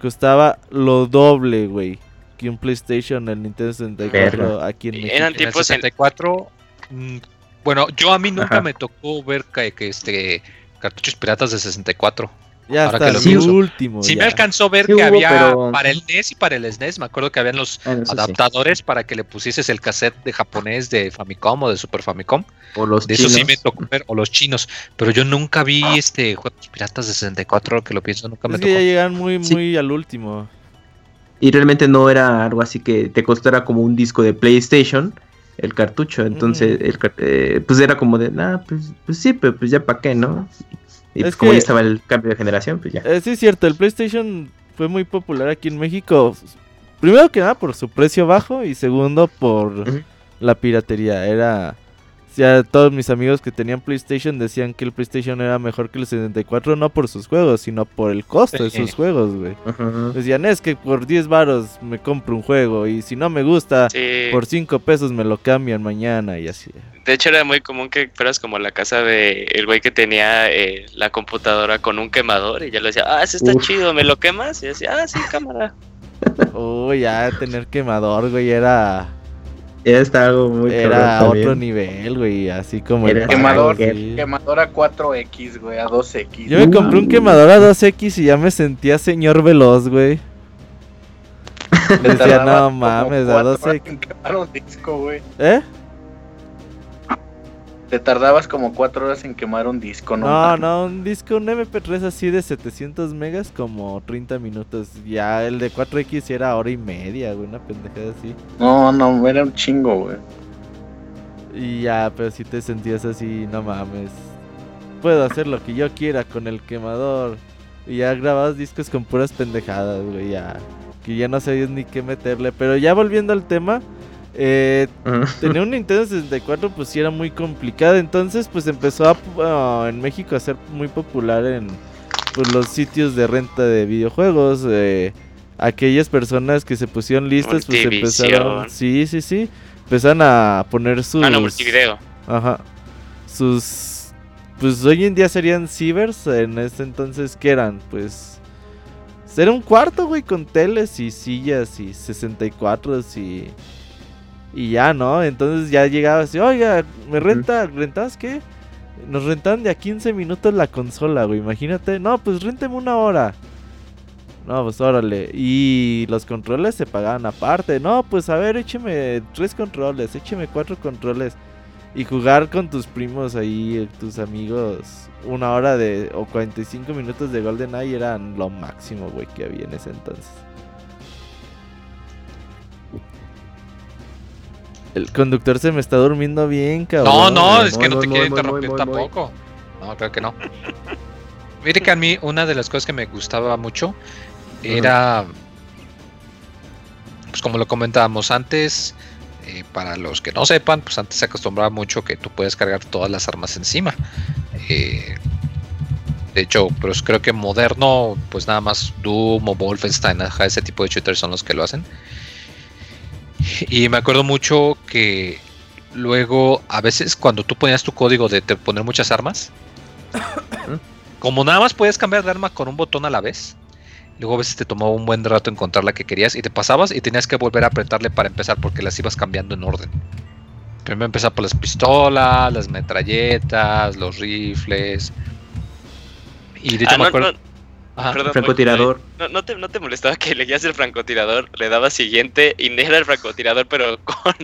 Speaker 2: Costaba lo doble, güey, que un PlayStation en Nintendo 64
Speaker 3: Verga.
Speaker 2: aquí en México.
Speaker 4: eran
Speaker 1: el
Speaker 4: en-
Speaker 1: 64, mm, bueno, yo a mí nunca
Speaker 3: Ajá.
Speaker 1: me tocó ver que, que, este cartuchos piratas de 64.
Speaker 2: Ya
Speaker 1: ahora
Speaker 2: hasta
Speaker 1: que lo
Speaker 2: último.
Speaker 1: Sí
Speaker 2: ya.
Speaker 1: me alcanzó a ver
Speaker 3: Sí
Speaker 1: que
Speaker 3: hubo,
Speaker 1: había
Speaker 3: pero-
Speaker 1: para el NES y para el SNES, me acuerdo que habían los
Speaker 3: Ah, sí.
Speaker 1: adaptadores para que le pusieses el cassette de japonés de Famicom o de Super Famicom.
Speaker 3: O los
Speaker 1: De eso sí
Speaker 3: chinos.
Speaker 1: me tocó ver, o los chinos, pero yo nunca vi este juegos piratas de 64, que lo pienso, nunca me tocó.
Speaker 2: que ya llegan muy,
Speaker 3: Sí.
Speaker 2: muy al último.
Speaker 3: Y realmente no era algo así que te costara como un disco de PlayStation el cartucho. Entonces, el, eh, pues era como de, nah, pues, pues sí, pero pues ya para qué, ¿no? Y
Speaker 2: Es
Speaker 3: pues como ya estaba el cambio de generación, pues ya.
Speaker 2: Eh, sí, es cierto, el PlayStation fue muy popular aquí en México. Primero que nada por su precio bajo y segundo por la piratería. Era. Sea, todos mis amigos que tenían PlayStation decían que el PlayStation era mejor que el 64, no por sus juegos, sino por el costo de sus juegos, güey.
Speaker 3: Ujú.
Speaker 2: Decían, es que por 10 varos me compro un juego y si no me gusta,
Speaker 4: Sí.
Speaker 2: por 5 pesos me lo cambian mañana y así.
Speaker 4: De hecho, era muy común que fueras como a la casa de el güey que tenía eh, la computadora con un quemador y ya le decía, ah, ese está
Speaker 3: Uf.
Speaker 4: chido, ¿me lo quemas? Y decía, ah, sí, cámara.
Speaker 2: Oh, ya tener quemador, güey, era...
Speaker 3: Ya está algo muy
Speaker 2: Era otro nivel, güey, así como
Speaker 3: Era
Speaker 2: el
Speaker 6: Quemador,
Speaker 2: sí.
Speaker 6: quemador a 4X, güey, a 2X.
Speaker 2: Yo me compré un
Speaker 3: Uh.
Speaker 2: quemador a 2X y ya me sentía señor veloz, güey. (laughs) Decía, no mames, a
Speaker 6: cuatro
Speaker 2: 2X.
Speaker 6: horas en quemar un disco, güey.
Speaker 2: ¿Eh?
Speaker 6: Te tardabas como 4 horas en quemar un disco, ¿no?
Speaker 2: No, no, un disco, un MP3 así de 700 megas como 30 minutos. Ya el de 4X era hora y media, güey, una pendejada así.
Speaker 6: No, no, era un chingo, güey.
Speaker 2: Y ya, pero si te sentías así, no mames. Puedo hacer lo que yo quiera con el quemador. Y ya grababas discos con puras pendejadas, güey, ya. Que ya no sabías ni qué meterle. Pero ya volviendo al tema, eh,
Speaker 3: Ujú.
Speaker 2: tener un Nintendo 64 pues sí era muy complicado. Entonces pues empezó a, ah, en México a ser muy popular en pues, los sitios de renta de videojuegos. eh, aquellas personas que se pusieron listas pues empezaron... Sí, sí, sí. Empezaron a poner sus...
Speaker 4: Ah, no, multivideo.
Speaker 2: Ajá. Sus. Pues hoy en día serían cibers. En ese entonces, ¿qué eran? Pues. Era un cuarto, güey, con teles y sillas y 64 y. Y ya, ¿no? Entonces ya llegaba así, oiga, ¿me renta? ¿Rentas qué? Nos rentan de a 15 minutos la consola, güey. Imagínate. No, pues renteme una hora. No, pues órale. Y los controles se pagaban aparte. No, pues a ver, écheme tres controles, écheme cuatro controles. Y jugar con tus primos ahí, eh, tus amigos, una hora de o 45 minutos de GoldenEye eran lo máximo, güey, que había en ese entonces. El conductor se me está durmiendo bien, cabrón.
Speaker 1: No, no, es que no te quiero interrumpir tampoco. No, creo que no. Mire que a mí una de las cosas que me gustaba mucho era, pues como lo comentábamos antes, eh, para los que no sepan, pues antes se acostumbraba mucho que tú puedes cargar todas las armas encima. Eh, de hecho, pues creo que moderno, pues nada más Doom o Wolfenstein, ese tipo de shooters son los que lo hacen. Y me acuerdo mucho que luego, a veces cuando tú ponías tu código de te- poner muchas armas, (coughs) como nada más podías cambiar de arma con un botón a la vez, luego a veces te tomaba un buen rato encontrar la que querías y te pasabas y tenías que volver a apretarle para empezar porque las ibas cambiando en orden. Primero empezar por las pistolas, las metralletas, los rifles. Y de hecho
Speaker 4: Ah,
Speaker 1: me
Speaker 4: no,
Speaker 1: acuerdo.
Speaker 4: no,
Speaker 1: Ajá.
Speaker 4: perdón,
Speaker 3: francotirador.
Speaker 4: No, no, te, ¿No te molestaba que elegías el francotirador, le dabas siguiente y no era el francotirador, pero (laughs) con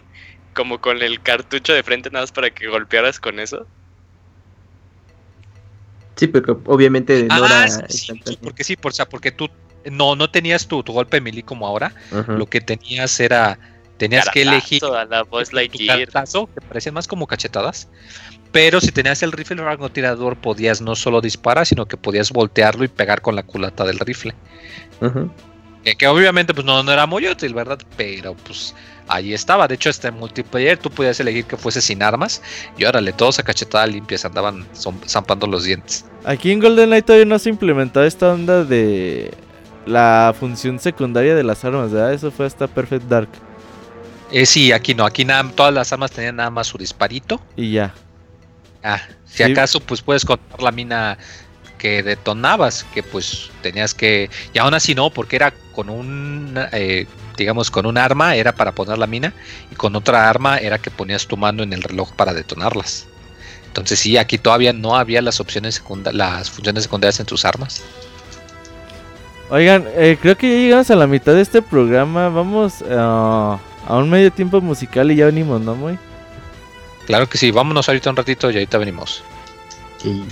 Speaker 4: como con el cartucho de frente nada más para que golpearas con eso?
Speaker 3: Sí, pero obviamente no
Speaker 1: Ah,
Speaker 3: era
Speaker 1: sí, sí,
Speaker 3: instantáneo.
Speaker 1: porque sí, por, o sea, porque tú no, no tenías tu, tu golpe melee como ahora. Lo que tenías era. Tenías que elegir
Speaker 4: la voz
Speaker 1: tu
Speaker 4: Lightyear.
Speaker 1: cartazo, que parecían más como cachetadas. Pero si tenías el rifle francotirador, podías no solo disparar, sino que podías voltearlo y pegar con la culata del rifle. Que, que obviamente pues no, no era muy útil, ¿verdad? Pero pues ahí estaba. De hecho, este multiplayer tú podías elegir que fuese sin armas. Y órale, todos a cachetada limpia se andaban zampando los dientes.
Speaker 2: Aquí en GoldenEye todavía no se ha implementado esta onda de la función secundaria de las armas, ¿verdad? Eso fue hasta Perfect Dark.
Speaker 1: Eh, sí, aquí no, aquí nada, todas las armas tenían nada más su disparito.
Speaker 2: Y ya.
Speaker 1: Ah, si
Speaker 2: Sí.
Speaker 1: acaso pues puedes contar la mina que detonabas, que pues tenías que... Y aún así no, porque era con un, eh, digamos, con un arma era para poner la mina y con otra arma era que ponías tu mano en el reloj para detonarlas. Entonces sí, aquí todavía no había las opciones secundarias, las funciones secundarias en tus armas.
Speaker 2: Oigan, eh, creo que ya llegamos a la mitad de este programa. Vamos ah, a un medio tiempo musical y ya venimos, ¿no, muy?
Speaker 1: Claro que sí, vámonos ahorita un ratito y ahorita venimos.
Speaker 3: Sí.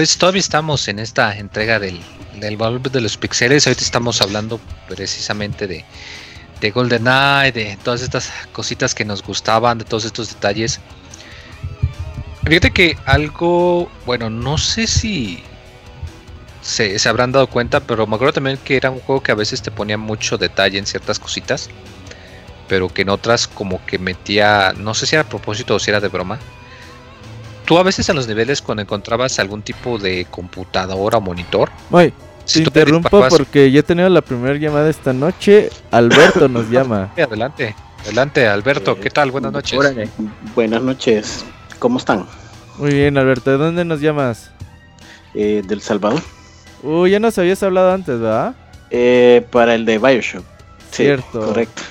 Speaker 1: Pues todavía estamos en esta entrega del, del valor de los pixeles. Ahorita estamos hablando precisamente de, de GoldenEye, de todas estas cositas que nos gustaban, de todos estos detalles. Fíjate que algo, bueno, no sé si se, se habrán dado cuenta, pero me acuerdo también que era un juego que a veces te ponía mucho detalle en ciertas cositas, pero que en otras como que metía, no sé si era a propósito o si era de broma. Tú a veces en los niveles cuando encontrabas algún tipo de computadora o monitor,
Speaker 2: Muy,
Speaker 1: si
Speaker 2: te interrumpo
Speaker 1: disparabas-
Speaker 2: porque ya he tenido la primera llamada esta noche. Alberto nos (laughs) llama.
Speaker 1: Adelante, adelante Alberto, ¿qué tal? Buenas noches.
Speaker 3: Órale.
Speaker 5: Buenas noches, ¿cómo están?
Speaker 2: Muy bien, Alberto. ¿De dónde nos llamas?
Speaker 5: Eh, ¿Del Salvador?
Speaker 2: Uy, ya nos habías hablado antes, ¿verdad?
Speaker 5: Eh, para el de Bioshock. Sí,
Speaker 2: Cierto.
Speaker 5: correcto.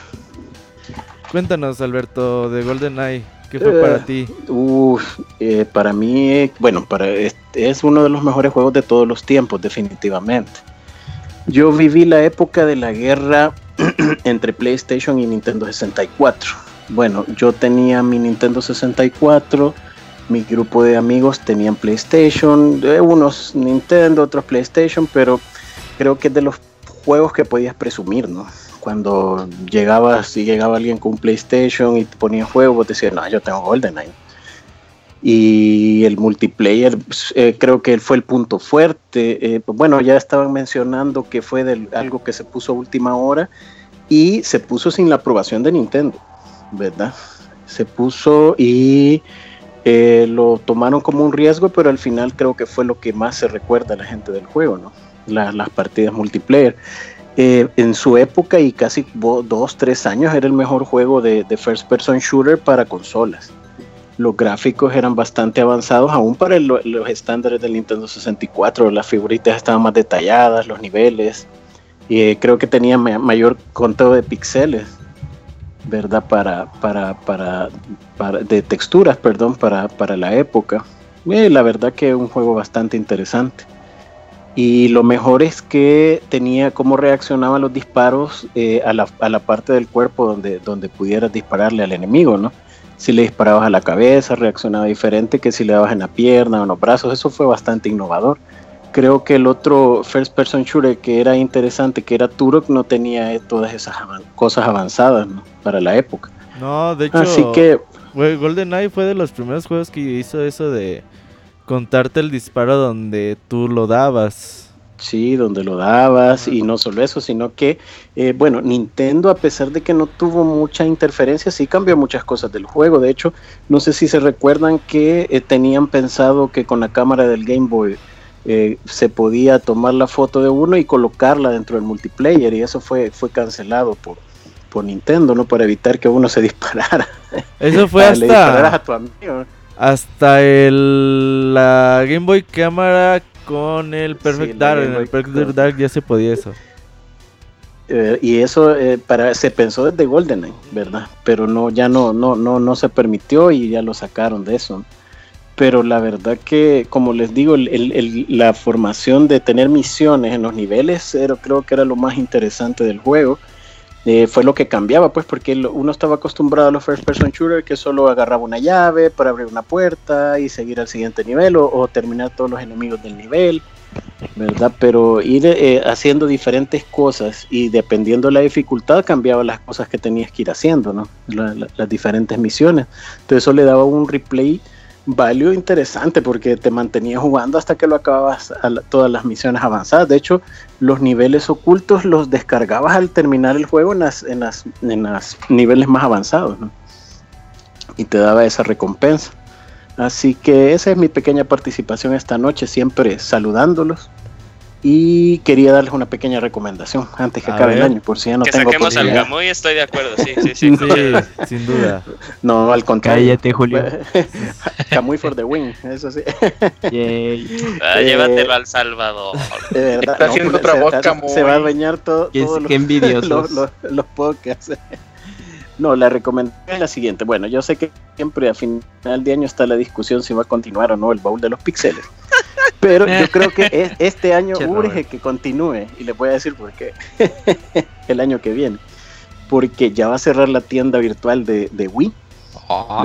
Speaker 2: Cuéntanos, Alberto, de GoldenEye. ¿Qué fue para
Speaker 5: Eh,
Speaker 2: ti?
Speaker 5: Uf, eh, para mí, bueno, para es, es uno de los mejores juegos de todos los tiempos, definitivamente. Yo viví la época de la guerra (clears throat) entre PlayStation y Nintendo 64. Bueno, yo tenía mi Nintendo 64, mi grupo de amigos tenían PlayStation, eh, unos Nintendo, otros PlayStation, pero creo que es de los juegos que podías presumir, ¿no? Cuando llegabas, si llegaba alguien con un PlayStation y te ponía juego, vos decías, no, yo tengo GoldenEye. Y el multiplayer pues, eh, creo que fue el punto fuerte. Eh, bueno, ya estaban mencionando que fue del- algo que se puso a última hora y se puso sin la aprobación de Nintendo, ¿verdad? Se puso y eh, lo tomaron como un riesgo, pero al final creo que fue lo que más se recuerda a la gente del juego, ¿no? La- las partidas multiplayer. Eh, en su época y casi dos, tres años era el mejor juego de, first person shooter para consolas. Los gráficos eran bastante avanzados, aún para los estándares del Nintendo 64. Las figuritas estaban más detalladas, los niveles. Y eh, creo que tenía ma- mayor conteo de píxeles, ¿verdad? Para, para, para, para- de texturas, perdón, para, para la época. Eh, la verdad que es un juego bastante interesante. Y lo mejor es que tenía cómo reaccionaban los disparos eh, a, la, a la parte del cuerpo donde, donde pudieras dispararle al enemigo, ¿no? Si le disparabas a la cabeza, reaccionaba diferente que si le dabas en la pierna o en los brazos. Eso fue bastante innovador. Creo que el otro first person shooter que era interesante, que era Turok, no tenía eh, todas esas avan- cosas avanzadas ¿no? para la época.
Speaker 2: No, de hecho,
Speaker 5: Así que
Speaker 2: GoldenEye fue de los primeros juegos que hizo eso de contarte el disparo donde tú lo dabas.
Speaker 5: Sí, donde lo dabas y no solo eso, sino que, eh, bueno, Nintendo a pesar de que no tuvo mucha interferencia, sí cambió muchas cosas del juego. De hecho, no sé si se recuerdan que eh, tenían pensado que con la cámara del Game Boy eh, se podía tomar la foto de uno y colocarla dentro del multiplayer y eso fue, fue cancelado por, por Nintendo, ¿no? Para evitar que uno se disparara.
Speaker 2: Eso fue (laughs)
Speaker 5: Ah, le dispararas a
Speaker 2: hasta,
Speaker 5: tu amigo.
Speaker 2: Hasta el, la Game Boy Cámara con el Perfect Dark. En el Perfect
Speaker 5: con-
Speaker 2: Dark ya se podía eso.
Speaker 5: Eh, y eso eh, para se pensó desde GoldenEye, ¿verdad? Pero no ya no no no no se permitió y ya lo sacaron de eso. Pero la verdad que, como les digo, el- la formación de tener misiones en los niveles era- creo que era lo más interesante del juego. Eh, fue lo que cambiaba, pues, porque uno estaba acostumbrado a los first person shooter que solo agarraba una llave para abrir una puerta y seguir al siguiente nivel o, o terminar todos los enemigos del nivel. ¿verdad? Pero ir eh, haciendo diferentes cosas y dependiendo de la dificultad cambiaba las cosas que tenías que ir haciendo, ¿no? La- la- las diferentes misiones. Entonces eso le daba un replay value interesante porque te mantenía jugando hasta que lo acababas a todas las misiones avanzadas. De hecho, los niveles ocultos los descargabas al terminar el juego en las, en las, en las niveles más avanzados. Y te daba esa recompensa. Así que esa es mi pequeña participación esta noche, siempre saludándolos. Y quería darles una pequeña recomendación antes que
Speaker 2: A
Speaker 5: acabe el año, por si ya no
Speaker 4: que
Speaker 5: tengo
Speaker 4: saquemos al. Camuy, estoy de acuerdo, sí, sí, sí. (laughs)
Speaker 2: Sí, sin duda.
Speaker 5: No, al contrario.
Speaker 3: Cállate, Julio. (laughs)
Speaker 5: Camuy for the win, eso sí. (laughs)
Speaker 3: Yay.
Speaker 4: Ah,
Speaker 5: Eh,
Speaker 4: llévatelo al Salvador.
Speaker 5: De verdad.
Speaker 6: Está haciendo
Speaker 5: pues,
Speaker 6: otra
Speaker 5: se,
Speaker 6: voz, Camuy.
Speaker 5: se va a adueñar todo,
Speaker 3: Qué-
Speaker 5: todos
Speaker 3: qué envidiosos.
Speaker 5: los, los, los podcasts. No, la recomendación es la siguiente. Bueno, yo sé que siempre a final de año está la discusión si va a continuar o no el baúl de los pixeles. Pero yo (laughs) creo que es- este año urge que continúe. Y les voy a decir por qué. (laughs) el año que viene. Porque ya va a cerrar la tienda virtual de, de Wii.
Speaker 1: Ah.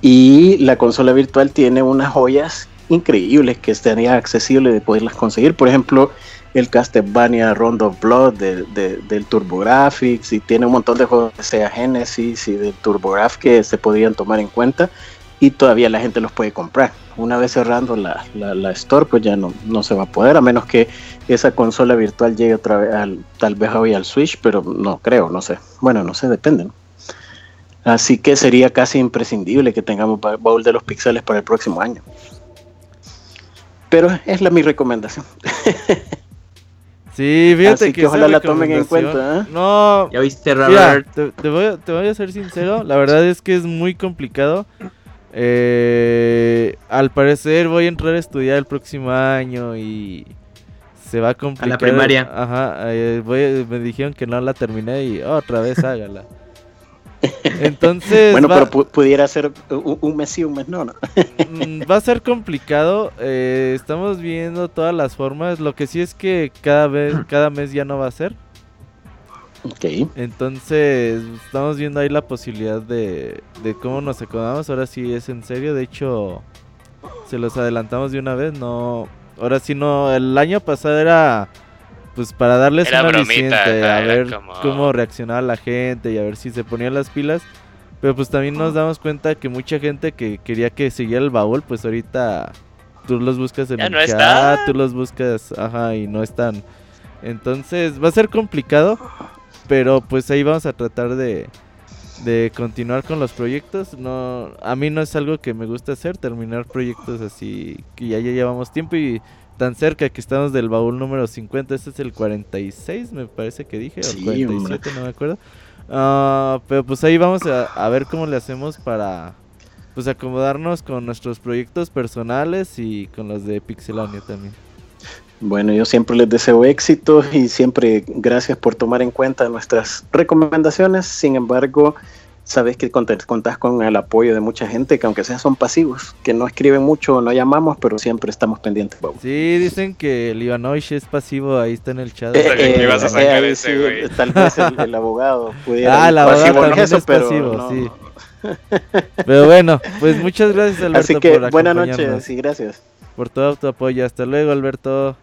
Speaker 5: Y la consola virtual tiene unas joyas increíbles que estaría accesible de poderlas conseguir. Por ejemplo, el Castlevania Rondo of Blood de- de- del TurboGrafx y tiene un montón de juegos de Sega Genesis y del TurboGrafx que se podrían tomar en cuenta y todavía la gente los puede comprar. Una vez cerrando la, la- la store, pues ya no, no se va a poder, a menos que esa consola virtual llegue otra vez al, tal vez hoy al Switch, pero no creo, no sé. Bueno, no sé, depende. ¿no? Así que sería casi imprescindible que tengamos ba- baúl de los pixeles para el próximo año. Pero es la mi recomendación. (laughs)
Speaker 2: Sí, fíjate
Speaker 5: Así
Speaker 2: que,
Speaker 5: que ojalá la tomen en cuenta, ¿eh?
Speaker 2: No,
Speaker 3: ¿Ya viste,
Speaker 2: Mira,
Speaker 3: Robert?
Speaker 2: te, te voy a, te voy a ser sincero, la verdad es que es muy complicado. Eh, al parecer voy a entrar a estudiar el próximo año y se va a complicar.
Speaker 3: primaria.
Speaker 2: Ajá, eh, voy- me dijeron que no la terminé y otra vez hágala. (laughs) Entonces
Speaker 5: Bueno,
Speaker 2: va,
Speaker 5: pero pu- pudiera ser un, un mes sí, un mes no, ¿no? (laughs)
Speaker 2: mm, va a ser complicado. eh, estamos viendo todas las formas. Lo que sí es que cada vez, cada mes ya no va a ser.
Speaker 5: Ok.
Speaker 2: Entonces, estamos viendo ahí la posibilidad de, de cómo nos acomodamos. Ahora sí es en serio. De hecho, se los adelantamos de una vez. No, ahora sí no. El año pasado era pues para darles
Speaker 4: Era
Speaker 2: un
Speaker 4: bromita,
Speaker 2: aliciente,
Speaker 4: ajá,
Speaker 2: a ver
Speaker 4: como-
Speaker 2: cómo reaccionaba la gente y a ver si se ponían las pilas. Pero pues también nos damos cuenta que mucha gente que quería que siguiera el baúl, pues ahorita tú los buscas en
Speaker 4: Ya
Speaker 2: el
Speaker 4: no
Speaker 2: chat,
Speaker 4: está.
Speaker 2: tú los buscas, ajá, y no están. Entonces va a ser complicado, pero pues ahí vamos a tratar de, de continuar con los proyectos. No, a mí no es algo que me gusta hacer, terminar proyectos así que ya, ya llevamos tiempo y tan cerca que estamos del baúl número 50. Este es el 46, me parece que dije, o el
Speaker 5: Sí,
Speaker 2: 47, no me acuerdo. Ah, pero pues ahí vamos a, a ver cómo le hacemos para pues acomodarnos con nuestros proyectos personales y con los de Pixelania también.
Speaker 5: Bueno, yo siempre les deseo éxito y siempre gracias por tomar en cuenta nuestras recomendaciones. Sin embargo, sabes que cont- contás con el apoyo de mucha gente que aunque sea son pasivos, que no escriben mucho, no llamamos, pero siempre estamos pendientes. Bob.
Speaker 2: Sí, dicen que el Ivanovich es pasivo, ahí está en el chat.
Speaker 5: Eh,
Speaker 4: que ibas a sacar
Speaker 5: ahí
Speaker 4: ese,
Speaker 5: sí,
Speaker 4: güey.
Speaker 5: Tal vez el, el (laughs) abogado pudiera
Speaker 2: Ah, el abogado
Speaker 5: pasivo
Speaker 2: también
Speaker 5: eso,
Speaker 2: es
Speaker 5: pero
Speaker 2: pasivo,
Speaker 5: no.
Speaker 2: sí. (laughs) Pero bueno, pues muchas gracias Alberto
Speaker 5: Así que
Speaker 2: por
Speaker 5: buenas
Speaker 2: acompañarnos,
Speaker 5: noches y gracias.
Speaker 2: por todo tu apoyo. Hasta luego Alberto.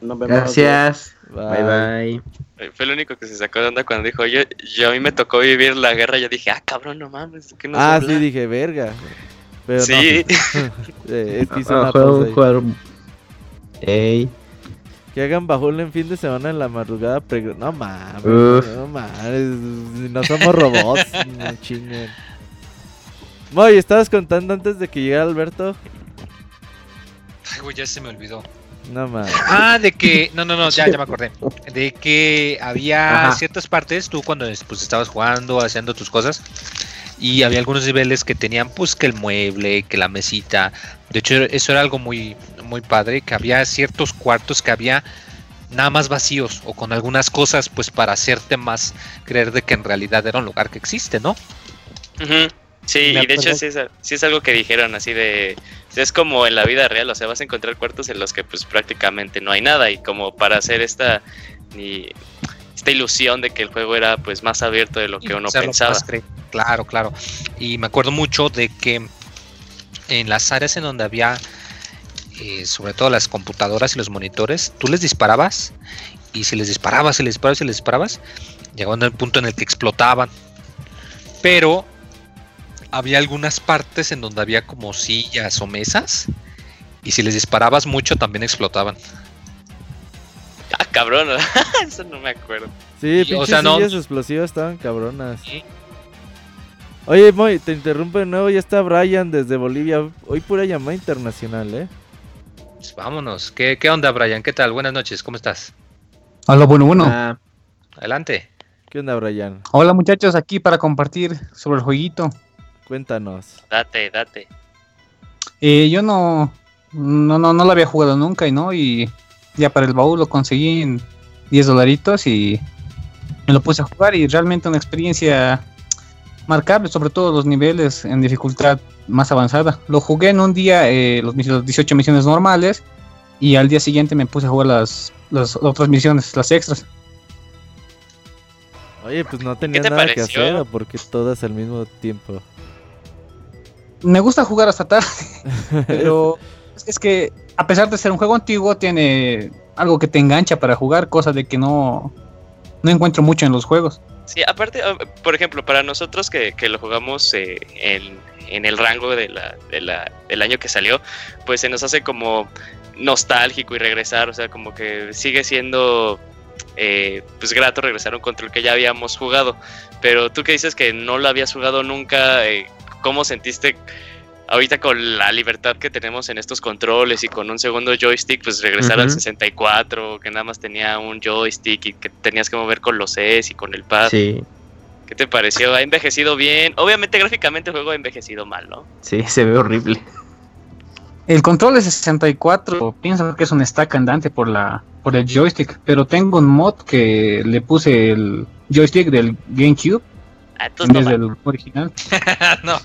Speaker 5: Nos vemos.
Speaker 3: Gracias.
Speaker 2: Bye.
Speaker 3: Bye bye.
Speaker 4: Eh, Fue el único que se sacó de onda cuando dijo, yo, yo a mí me tocó vivir la guerra, yo dije, ah, cabrón, no mames, ¿qué nos
Speaker 2: Ah,
Speaker 4: habla?"
Speaker 2: sí, dije, verga. Pero
Speaker 4: Sí.
Speaker 2: no. (laughs) (laughs) Eh, es que
Speaker 3: Ah,
Speaker 2: ahí.
Speaker 3: jugar- Ey.
Speaker 2: Que hagan baúl en fin de semana en la madrugada. pre- No mames,
Speaker 3: Uf.
Speaker 2: no mames. No somos robots, (laughs) no chinguen. Moy, estabas contando antes de que llegara Alberto.
Speaker 1: Ay, güey, ya se me olvidó.
Speaker 2: No mames.
Speaker 1: Ah, de que. No, no, no, ya, ya me acordé. (laughs) De que había
Speaker 3: Ajá.
Speaker 1: ciertas partes, tú cuando pues, estabas jugando, haciendo tus cosas, y había algunos niveles que tenían, pues, que el mueble, que la mesita. De hecho, eso era algo muy, muy padre, que había ciertos cuartos que había nada más vacíos o con algunas cosas, pues, para hacerte más creer de que en realidad era un lugar que existe, ¿no?
Speaker 4: Sí, y de hecho sí es, sí es algo que dijeron así de... Es como en la vida real, o sea, vas a encontrar cuartos en los que pues prácticamente no hay nada y como para hacer esta... y- esta ilusión de que el juego era pues más abierto de lo que uno pensaba.
Speaker 1: Claro, claro. Y me acuerdo mucho de que en las áreas en donde había, eh, sobre todo las computadoras y los monitores, tú les disparabas y si les disparabas, si les disparabas, si les disparabas, llegaban al punto en el que explotaban. Pero había algunas partes en donde había como sillas o mesas y si les disparabas mucho también explotaban.
Speaker 4: Ah, cabrón, (laughs) eso no me acuerdo.
Speaker 2: Sí,
Speaker 1: Y, o sea, no-
Speaker 2: sillas explosivas estaban cabronas. Oye, Moy, te interrumpo de nuevo. Ya está Brian desde Bolivia. Hoy pura llamada internacional, ¿eh?
Speaker 1: Pues vámonos. ¿Qué, ¿Qué onda, Brian? ¿Qué tal? Buenas noches, ¿cómo estás?
Speaker 7: Hola, bueno, bueno.
Speaker 3: Ah,
Speaker 1: Adelante.
Speaker 2: ¿Qué onda, Brian?
Speaker 7: Hola muchachos, aquí para compartir sobre el jueguito.
Speaker 2: Cuéntanos.
Speaker 4: Date, date.
Speaker 7: Eh, yo no, no, no, no lo había jugado nunca y no, y ya para el baúl lo conseguí en 10 dolaritos y me lo puse a jugar y realmente una experiencia marcable, sobre todo los niveles en dificultad más avanzada. Lo jugué en un día, eh, los, mis- las 18 misiones normales y al día siguiente me puse a jugar las, las otras misiones, las extras.
Speaker 2: Oye, pues no tenía
Speaker 4: te
Speaker 2: nada que hacer, ¿o porque todas al mismo tiempo.
Speaker 7: Me gusta jugar hasta tarde. (laughs) Pero es que a pesar de ser un juego antiguo, tiene algo que te engancha para jugar, cosa de que no, no encuentro mucho en los juegos.
Speaker 4: Sí, aparte, ah, por ejemplo, para nosotros que, que lo jugamos eh, en, en el rango de la, de la- del año que salió, pues se nos hace como nostálgico y regresar, o sea, como que sigue siendo eh, pues grato regresar a un control que ya habíamos jugado. Pero tú que dices que no lo habías jugado nunca, eh, ¿cómo sentiste ahorita con la libertad que tenemos en estos controles y con un segundo joystick, pues regresar al
Speaker 3: Ujú.
Speaker 4: 64, que nada más tenía un joystick y que tenías que mover con los Cs y con el pad?
Speaker 3: sí,
Speaker 4: ¿Qué te pareció? ¿Ha envejecido bien? Obviamente gráficamente el juego ha envejecido mal, ¿no?
Speaker 3: sí, (laughs) se ve horrible.
Speaker 7: El control de 64 pienso que es un stack andante por la por el joystick, pero tengo un mod que le puse el joystick del GameCube
Speaker 4: entonces (laughs) no
Speaker 7: vez
Speaker 4: mal.
Speaker 7: del original.
Speaker 1: no.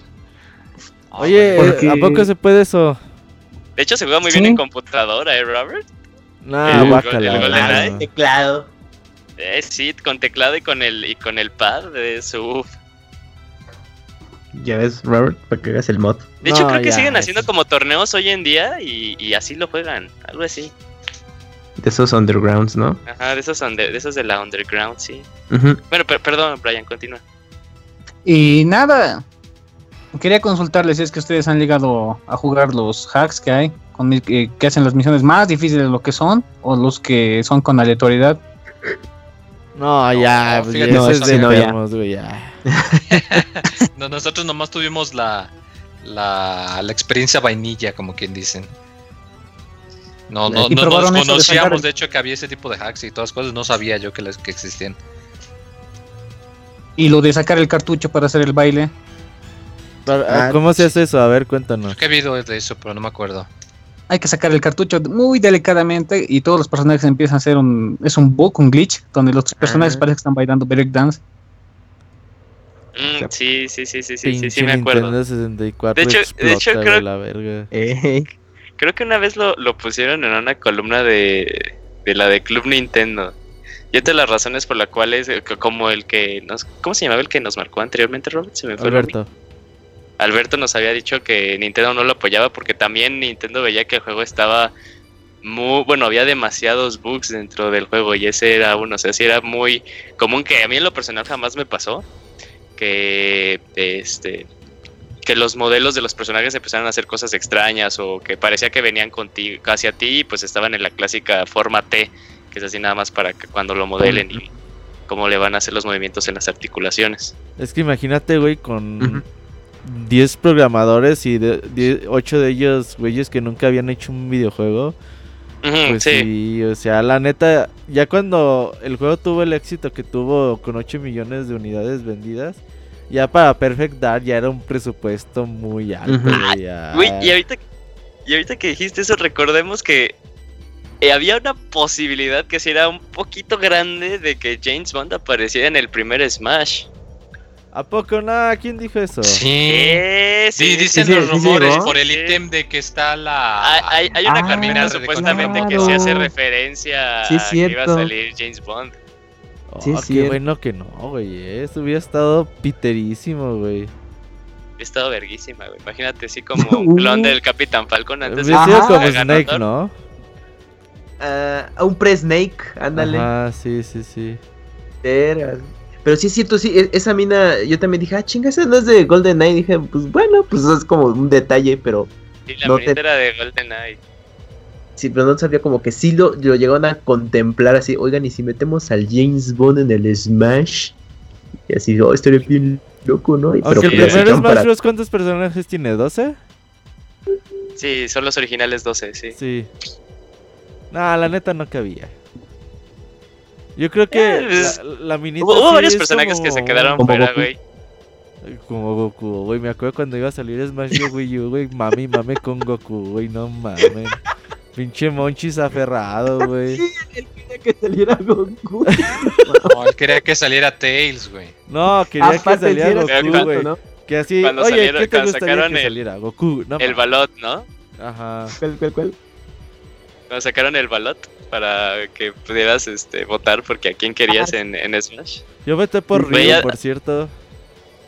Speaker 2: Oye,
Speaker 7: porque-
Speaker 2: ¿a poco se puede eso?
Speaker 4: De hecho, se juega muy
Speaker 7: Sí.
Speaker 4: bien en computadora, ¿eh, Robert?
Speaker 2: Nah,
Speaker 4: El-
Speaker 2: guácala.
Speaker 4: el
Speaker 2: no.
Speaker 3: Teclado.
Speaker 4: Eh, sí, con teclado y con el y con el pad de su.
Speaker 3: Ya ves, Robert, para que hagas el mod.
Speaker 4: De hecho,
Speaker 2: No,
Speaker 4: creo que
Speaker 2: ya,
Speaker 4: siguen haciendo como torneos hoy en día y, y así lo juegan, algo así.
Speaker 3: De esos undergrounds, ¿no?
Speaker 4: Ajá, de esos, under- de esos de la underground, sí. Bueno, per- perdón, Brian, continúa.
Speaker 7: Y nada, quería consultarles si es que ustedes han llegado a jugar los hacks que hay, con, que, hacen las misiones más difíciles de lo que son, o los que son con aleatoriedad.
Speaker 2: No, ya,
Speaker 1: No,
Speaker 2: pues
Speaker 1: fíjate,
Speaker 2: ya
Speaker 3: no,
Speaker 2: eso es
Speaker 3: sí,
Speaker 2: de
Speaker 3: no, ya. (laughs)
Speaker 1: No, nosotros nomás tuvimos la, la, la experiencia vainilla, como quien dicen. No, no,
Speaker 7: ¿Y
Speaker 1: no nos
Speaker 7: de
Speaker 1: conocíamos, de hecho, que había ese tipo de hacks y todas cosas. No sabía yo que, les, que existían.
Speaker 7: Y lo de sacar el cartucho para hacer el baile.
Speaker 2: Pero,
Speaker 3: Ah,
Speaker 2: ¿Cómo se hace eso? A ver, cuéntanos.
Speaker 1: ¿Qué video es de eso? Pero no me acuerdo.
Speaker 7: Hay que sacar el cartucho muy delicadamente y todos los personajes empiezan a hacer un... Es un bug, un glitch, donde los personajes
Speaker 3: Ah.
Speaker 7: parece que están bailando breakdance.
Speaker 4: Mm, sí, sí, sí, sí, sí, sí, me acuerdo.
Speaker 2: Nintendo 64
Speaker 4: De hecho- de hecho, creo-
Speaker 2: güey, la verga.
Speaker 3: Eh,
Speaker 4: Creo que una vez lo, lo pusieron en una columna de, de la de Club Nintendo. Y otra de las razones por las cuales, eh, co- como el que nos... ¿Cómo se llamaba el que nos marcó anteriormente, Robert? Se me fue.
Speaker 2: Alberto.
Speaker 4: Alberto nos había dicho que Nintendo no lo apoyaba porque también Nintendo veía que el juego estaba muy bueno, había demasiados bugs dentro del juego y ese era uno, o sea, sí era muy común que a mí en lo personal jamás me pasó que este que los modelos de los personajes empezaran a hacer cosas extrañas o que parecía que venían contigo casi a ti y pues estaban en la clásica forma T, que es así nada más para que cuando lo modelen y cómo le van a hacer los movimientos en las articulaciones.
Speaker 2: Es que imagínate, güey, con
Speaker 3: Ujú.
Speaker 2: 10 programadores y de, 8 de ellos, güeyes, que nunca habían hecho un videojuego. Pues
Speaker 4: sí.
Speaker 2: sí. o sea, la neta, ya cuando el juego tuvo el éxito que tuvo con 8 millones de unidades vendidas, ya para Perfect Dark ya era un presupuesto muy alto, ya.
Speaker 4: Güey, y ahorita, y ahorita que dijiste eso, recordemos que eh, había una posibilidad que si era un poquito grande de que James Bond apareciera en el primer Smash.
Speaker 2: ¿A poco nada? ¿Quién dijo eso?
Speaker 1: Sí.
Speaker 4: Eh,
Speaker 1: Sí,
Speaker 4: sí,
Speaker 1: dicen
Speaker 3: sí,
Speaker 1: los
Speaker 3: sí
Speaker 1: rumores por el
Speaker 4: Sí.
Speaker 1: ítem de que está la.
Speaker 4: Hay, una
Speaker 3: Ah,
Speaker 4: supuestamente que sí hace referencia a que iba a salir James Bond.
Speaker 2: Oh,
Speaker 3: Sí,
Speaker 2: qué
Speaker 3: cierto.
Speaker 2: bueno que no, güey. eh, Eso hubiera estado piterísimo, güey.
Speaker 4: He estado verguísima, güey. Imagínate así como un (laughs) clon del Capitán Falcon antes de
Speaker 2: Hubiera sido como Snake,
Speaker 4: ganador.
Speaker 2: ¿no?
Speaker 3: Ah, a un pre-Snake, ándale.
Speaker 2: Ajá, sí, sí, sí.
Speaker 3: Era- Pero sí es cierto, sí, e- esa mina, yo también dije, ah, chinga, esa no es de Golden Knight. Dije, pues bueno, pues es como un detalle, pero
Speaker 4: Sí, la
Speaker 3: no te-
Speaker 4: era de GoldenEye.
Speaker 3: sí, pero no sabía como que sí lo, lo llegaron a contemplar así, oigan, y si metemos al James Bond en el Smash, y así, oh, estaría bien loco, ¿no? Y, pero
Speaker 2: el
Speaker 3: pues,
Speaker 2: primer Smash
Speaker 3: para-
Speaker 2: Bros. ¿cuántos personajes tiene? ¿12?
Speaker 4: Sí, son los originales 12, sí.
Speaker 2: Sí. Nah, la neta no cabía. Yo creo que
Speaker 4: Eh, pues,
Speaker 2: la, la minita
Speaker 4: Hubo, hubo
Speaker 2: sí
Speaker 4: varios
Speaker 2: es
Speaker 4: personajes que se quedaron
Speaker 3: como
Speaker 4: fuera,
Speaker 3: Goku.
Speaker 4: güey.
Speaker 2: Como Goku, güey. Me acuerdo cuando iba a salir Smash (laughs) Wii U, güey. Mami, mame con Goku, güey. No mames. Pinche Monchis aferrado, (laughs) güey.
Speaker 3: Sí, él quería que saliera Goku.
Speaker 1: No, él quería que saliera Tails, güey.
Speaker 2: No, quería que
Speaker 3: Aparte, sí
Speaker 2: saliera
Speaker 3: era
Speaker 2: Goku, güey.
Speaker 3: ¿no?
Speaker 2: Que así,
Speaker 4: Cuando
Speaker 2: oye,
Speaker 4: salieron-
Speaker 2: ¿qué te
Speaker 4: cuando
Speaker 2: gustaría
Speaker 4: sacaron
Speaker 2: que
Speaker 4: el-
Speaker 2: saliera? Goku, no
Speaker 4: El balot, ¿no?
Speaker 2: Ajá.
Speaker 3: ¿Cuál, cuál, cuál?
Speaker 4: Cuando sacaron el balot para que pudieras este, votar porque a quién querías en, en Smash.
Speaker 2: Yo voté por Ryu,
Speaker 4: ya-
Speaker 2: por cierto.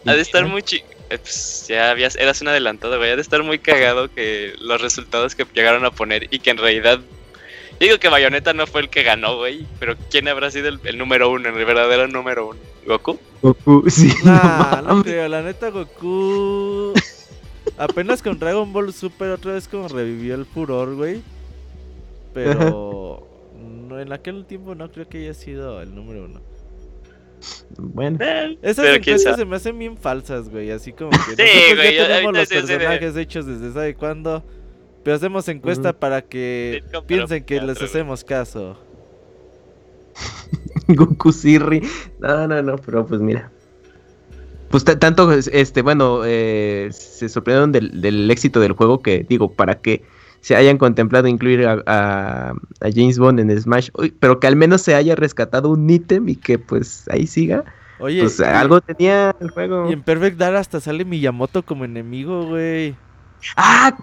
Speaker 4: Ha de estar muy chi eh, pues, ya habías, eras un adelantado, güey. Ha de estar muy cagado que los resultados que llegaron a poner y que en realidad. Yo digo que Bayonetta no fue el que ganó, güey. Pero ¿quién habrá sido el, el número uno, el verdadero número uno? ¿Goku?
Speaker 3: Goku, (laughs) sí.
Speaker 2: Nah, no
Speaker 3: mames.
Speaker 2: creo, la neta Goku. Apenas con Dragon Ball Super otra vez como revivió el furor, güey. Pero (laughs) no, en aquel tiempo no creo que haya sido el número uno.
Speaker 3: Bueno,
Speaker 4: Eh,
Speaker 2: Esas encuestas se me hacen bien falsas, güey. Así como (laughs) que
Speaker 4: güey, yo-
Speaker 2: ya tenemos los
Speaker 4: sí, sí, sí.
Speaker 2: personajes hechos desde sabe cuándo. Pero hacemos encuesta para que piensen que les hacemos caso. (laughs)
Speaker 3: Goku Sirri. No, no, no, pero pues mira. Pues ta- tanto, este, bueno, eh, se sorprendieron del, del éxito del juego que, digo, para que se hayan contemplado incluir a, a- a James Bond en Smash, uy, pero que al menos se haya rescatado un ítem y que pues ahí siga.
Speaker 2: Oye,
Speaker 3: pues algo tenía el juego.
Speaker 2: y en Perfect Dark hasta sale Miyamoto como enemigo, güey.
Speaker 3: Ah,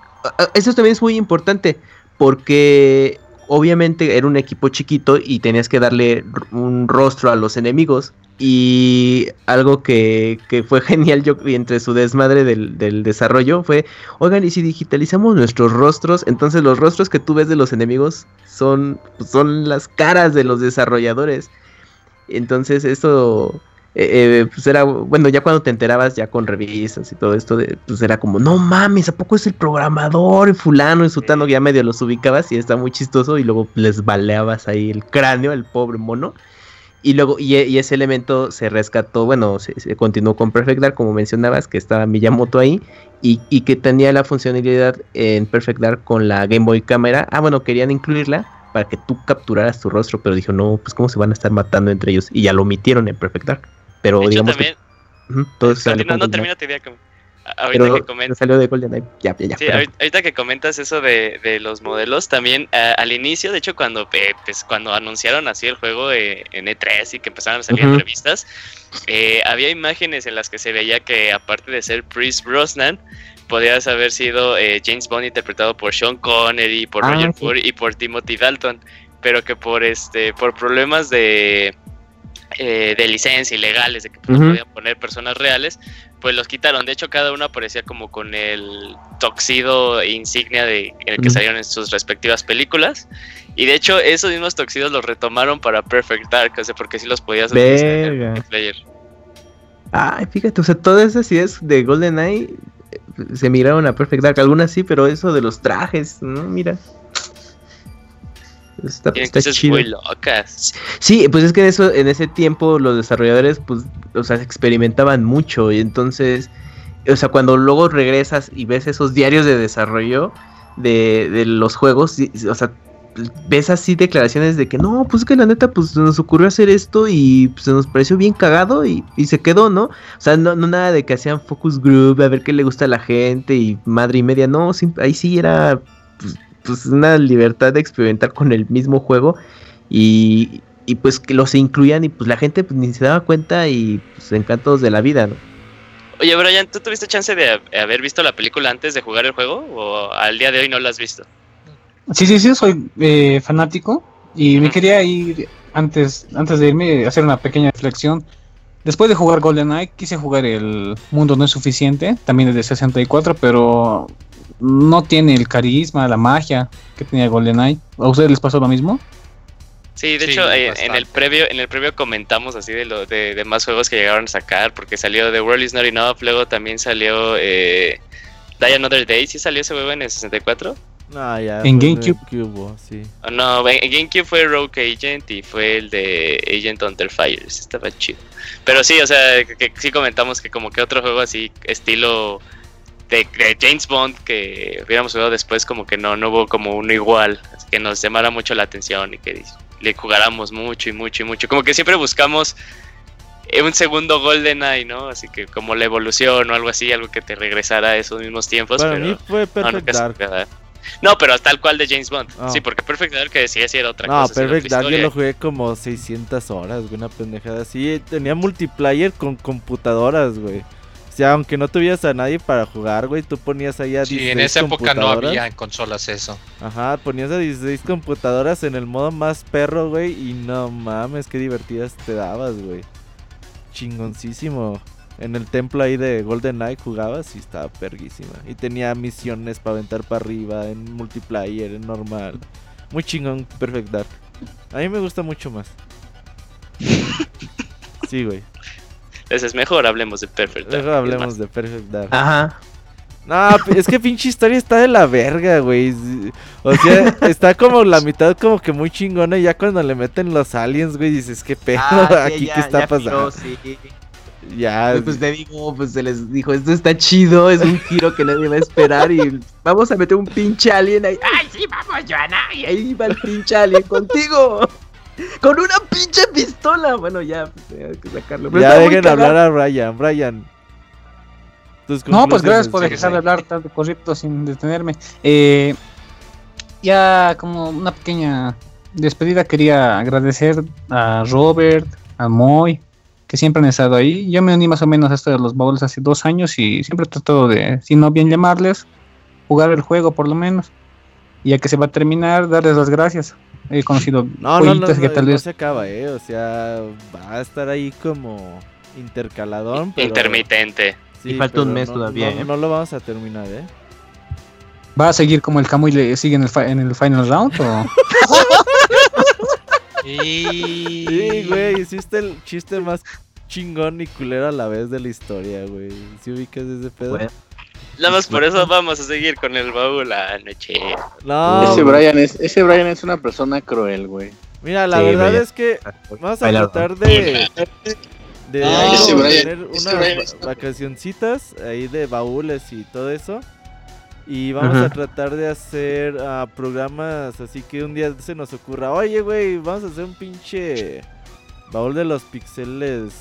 Speaker 3: eso también es muy importante porque obviamente era un equipo chiquito y tenías que darle un rostro a los enemigos y algo que, que fue (laughs) genial yo entre su desmadre del, del desarrollo fue, oigan, y si digitalizamos nuestros rostros, entonces los rostros que tú ves de los enemigos son, son las caras de los desarrolladores. Entonces eso eh, eh, pues era, bueno, ya cuando te enterabas ya con revistas y todo esto, de, pues era como, no mames, ¿a poco es el programador y fulano y sutano? Que ya medio los ubicabas y está muy chistoso y luego les baleabas ahí el cráneo al pobre mono. Y luego, y, y ese elemento se rescató, bueno, se, se continuó con Perfect Dark, como mencionabas, que estaba Miyamoto ahí, y, y que tenía la funcionalidad en Perfect Dark con la Game Boy Cámara. Ah, bueno, querían incluirla para que tú capturaras tu rostro, pero dijo, no, pues cómo se van a estar matando entre ellos. Y ya lo omitieron en Perfect Dark. Pero
Speaker 4: De hecho,
Speaker 3: digamos
Speaker 4: también,
Speaker 3: que todo salió
Speaker 4: continuando,
Speaker 3: con
Speaker 4: termina tu idea. Ahorita
Speaker 3: pero
Speaker 4: que comentas.
Speaker 3: salió de GoldenEye. Ya, ya, ya.
Speaker 4: Sí,
Speaker 3: perdón.
Speaker 4: ahorita, ahorita que comentas eso de, de los modelos, también ah, al inicio, de hecho, cuando eh, pues, cuando anunciaron así el juego eh, en E3 y que empezaron a salir en
Speaker 3: Ujú.
Speaker 4: revistas, eh, había imágenes en las que se veía que aparte de ser Chris Brosnan, podías haber sido eh, James Bond interpretado por Sean Connery, por
Speaker 3: Ah,
Speaker 4: Roger
Speaker 3: sí.
Speaker 4: Moore y por Timothy Dalton, pero que por este por problemas de eh, de licencia ilegales, de que pues, no podían poner personas reales, pues los quitaron. De hecho, cada uno aparecía como con el toxido insignia de el que salieron en sus respectivas películas. Y de hecho, esos mismos toxidos los retomaron para Perfect Dark, o sea, porque sí los podías utilizar en el multiplayer.
Speaker 3: Ay, fíjate, o sea, todas esas ideas de GoldenEye eh, se miraron a Perfect Dark. Algunas sí, pero eso de los trajes, ¿no? Mira. Está, está
Speaker 4: cosas
Speaker 3: chido.
Speaker 4: muy locas.
Speaker 3: Sí, pues es que eso, en ese tiempo los desarrolladores, pues, o sea, experimentaban mucho y entonces, o sea, cuando luego regresas y ves esos diarios de desarrollo de, de los juegos, y- o sea, ves así declaraciones de que no, pues es que la neta, pues se nos ocurrió hacer esto y pues, se nos pareció bien cagado y, y se quedó, ¿no? O sea, no, no nada de que hacían focus group, a ver qué le gusta a la gente y madre y media, no, ahí sí era pues, pues, una libertad de experimentar con el mismo juego y, y, pues que los incluían y pues la gente pues, ni se daba cuenta y pues encantos de la vida, ¿no?
Speaker 4: Oye, Brian, ¿tú tuviste chance de ha- haber visto la película antes de jugar el juego? ¿O al día de hoy no la has visto?
Speaker 7: Sí, sí, sí, soy eh, fanático y me quería ir antes, antes de irme a hacer una pequeña reflexión. Después de jugar GoldenEye, quise jugar el Mundo No es Suficiente, también es de 64, pero no tiene el carisma, la magia que tenía GoldenEye. ¿A ustedes les pasó lo mismo?
Speaker 4: Sí, de
Speaker 1: Sí,
Speaker 4: hecho, eh, en el previo, en el previo comentamos así de lo de, de más juegos que llegaron a sacar, porque salió The World Is Not Enough, luego también salió eh, Die Another Day, ¿sí salió ese juego en el 64?
Speaker 2: No, ya.
Speaker 7: En GameCube.
Speaker 2: GameCube, sí.
Speaker 4: Oh, no, en GameCube fue Rogue Agent y fue el de Agent Under Fire, estaba chido. Pero sí, o sea, que, que sí comentamos que como que otro juego así, estilo de, de James Bond que hubiéramos jugado después, como que no, no hubo como uno igual, que nos llamara mucho la atención y que le jugáramos mucho y mucho y mucho. Como que siempre buscamos eh, un segundo GoldenEye, ¿no? Así que como la evolución o algo así, algo que te regresara a esos mismos tiempos.
Speaker 2: Para
Speaker 4: pero
Speaker 2: mí fue
Speaker 4: no,
Speaker 2: Perfect
Speaker 4: nunca se
Speaker 2: Dark.
Speaker 4: No, pero tal cual de James Bond. Sí, porque Perfect Dark que decía si era otra
Speaker 2: No,
Speaker 4: cosa. era
Speaker 2: Perfect Dark yo lo jugué como 600 horas, güey, una pendejada así. Tenía multiplayer con computadoras, güey. Sea, aunque no tuvieras a nadie para jugar, güey, tú ponías ahí a
Speaker 1: Sí,
Speaker 2: 16
Speaker 1: en esa época no había en consolas eso.
Speaker 2: Ajá, ponías a 16 computadoras en el modo más perro, güey, y no mames, qué divertidas te dabas, güey. Chingoncísimo. En el templo ahí de Golden Knight jugabas y estaba perguísima. Y tenía misiones para aventar para arriba, en multiplayer, en normal. Muy chingón, Perfect Dark. A mí me gusta mucho más. (laughs) Sí, güey.
Speaker 4: Entonces es mejor hablemos de Perfect Dark. Es
Speaker 2: hablemos de Perfect Dark.
Speaker 3: Ajá.
Speaker 2: No, es que pinche historia está de la verga, güey. O sea, está como la mitad como que muy chingona y ya cuando le meten los aliens, güey, dices, ¿qué pedo?
Speaker 3: Ah, (laughs)
Speaker 2: Aquí
Speaker 3: ya-
Speaker 2: qué está
Speaker 3: ya
Speaker 2: pasando?
Speaker 3: piró, sí.
Speaker 2: Ya,
Speaker 3: Pues, pues te digo, pues se les dijo, esto está chido, es un giro que nadie va a esperar y vamos a meter un pinche alien ahí. ¡Ay, sí, vamos, Joana! Y ahí va el pinche alien contigo. Con una pinche pistola. Bueno, ya, pues, hay que sacarlo. Pero
Speaker 2: ya dejen hablar a Brian. Brian.
Speaker 7: No, pues gracias por dejar de hablar tanto correcto sin detenerme. Eh, ya como una pequeña despedida quería agradecer a Robert, a Moy, que siempre han estado ahí. Yo me uní más o menos a esto de los baúles hace dos años y siempre he tratado de, si no bien llamarles, jugar el juego por lo menos. Y ya que se va a terminar, darles las gracias. He conocido
Speaker 2: No, no, no,
Speaker 7: que
Speaker 2: no,
Speaker 7: tal
Speaker 2: no
Speaker 7: vez
Speaker 2: se acaba, eh. O sea, va a estar ahí como intercaladón. Pero,
Speaker 4: Intermitente.
Speaker 2: Sí,
Speaker 3: Y falta un mes
Speaker 2: no-
Speaker 3: todavía,
Speaker 2: No,
Speaker 3: eh.
Speaker 2: no lo vamos a terminar, eh.
Speaker 7: va a seguir como el Camuy le sigue en el, en el final round o (laughs)
Speaker 1: Y...
Speaker 2: Sí, güey, hiciste el chiste más chingón y culero a la vez de la historia, güey. ¿Sí ubicas ese pedo?
Speaker 3: Bueno,
Speaker 4: Nada más por eso vamos a seguir con el baúl anoche.
Speaker 2: No,
Speaker 6: ese. Brian es, ese Brian es una persona cruel, güey.
Speaker 2: Mira, la
Speaker 3: Sí,
Speaker 2: verdad es que vamos a
Speaker 3: Bailar,
Speaker 2: tratar de, de
Speaker 4: Ah,
Speaker 2: ahí
Speaker 4: ese
Speaker 2: como
Speaker 6: Brian-
Speaker 2: tener
Speaker 6: ese
Speaker 2: unas
Speaker 6: Brian
Speaker 2: vacacioncitas ahí de baúles y todo eso. Y vamos
Speaker 3: Ajá.
Speaker 2: a tratar de hacer ah, programas así que un día se nos ocurra, oye, güey, vamos a hacer un pinche baúl de los pixeles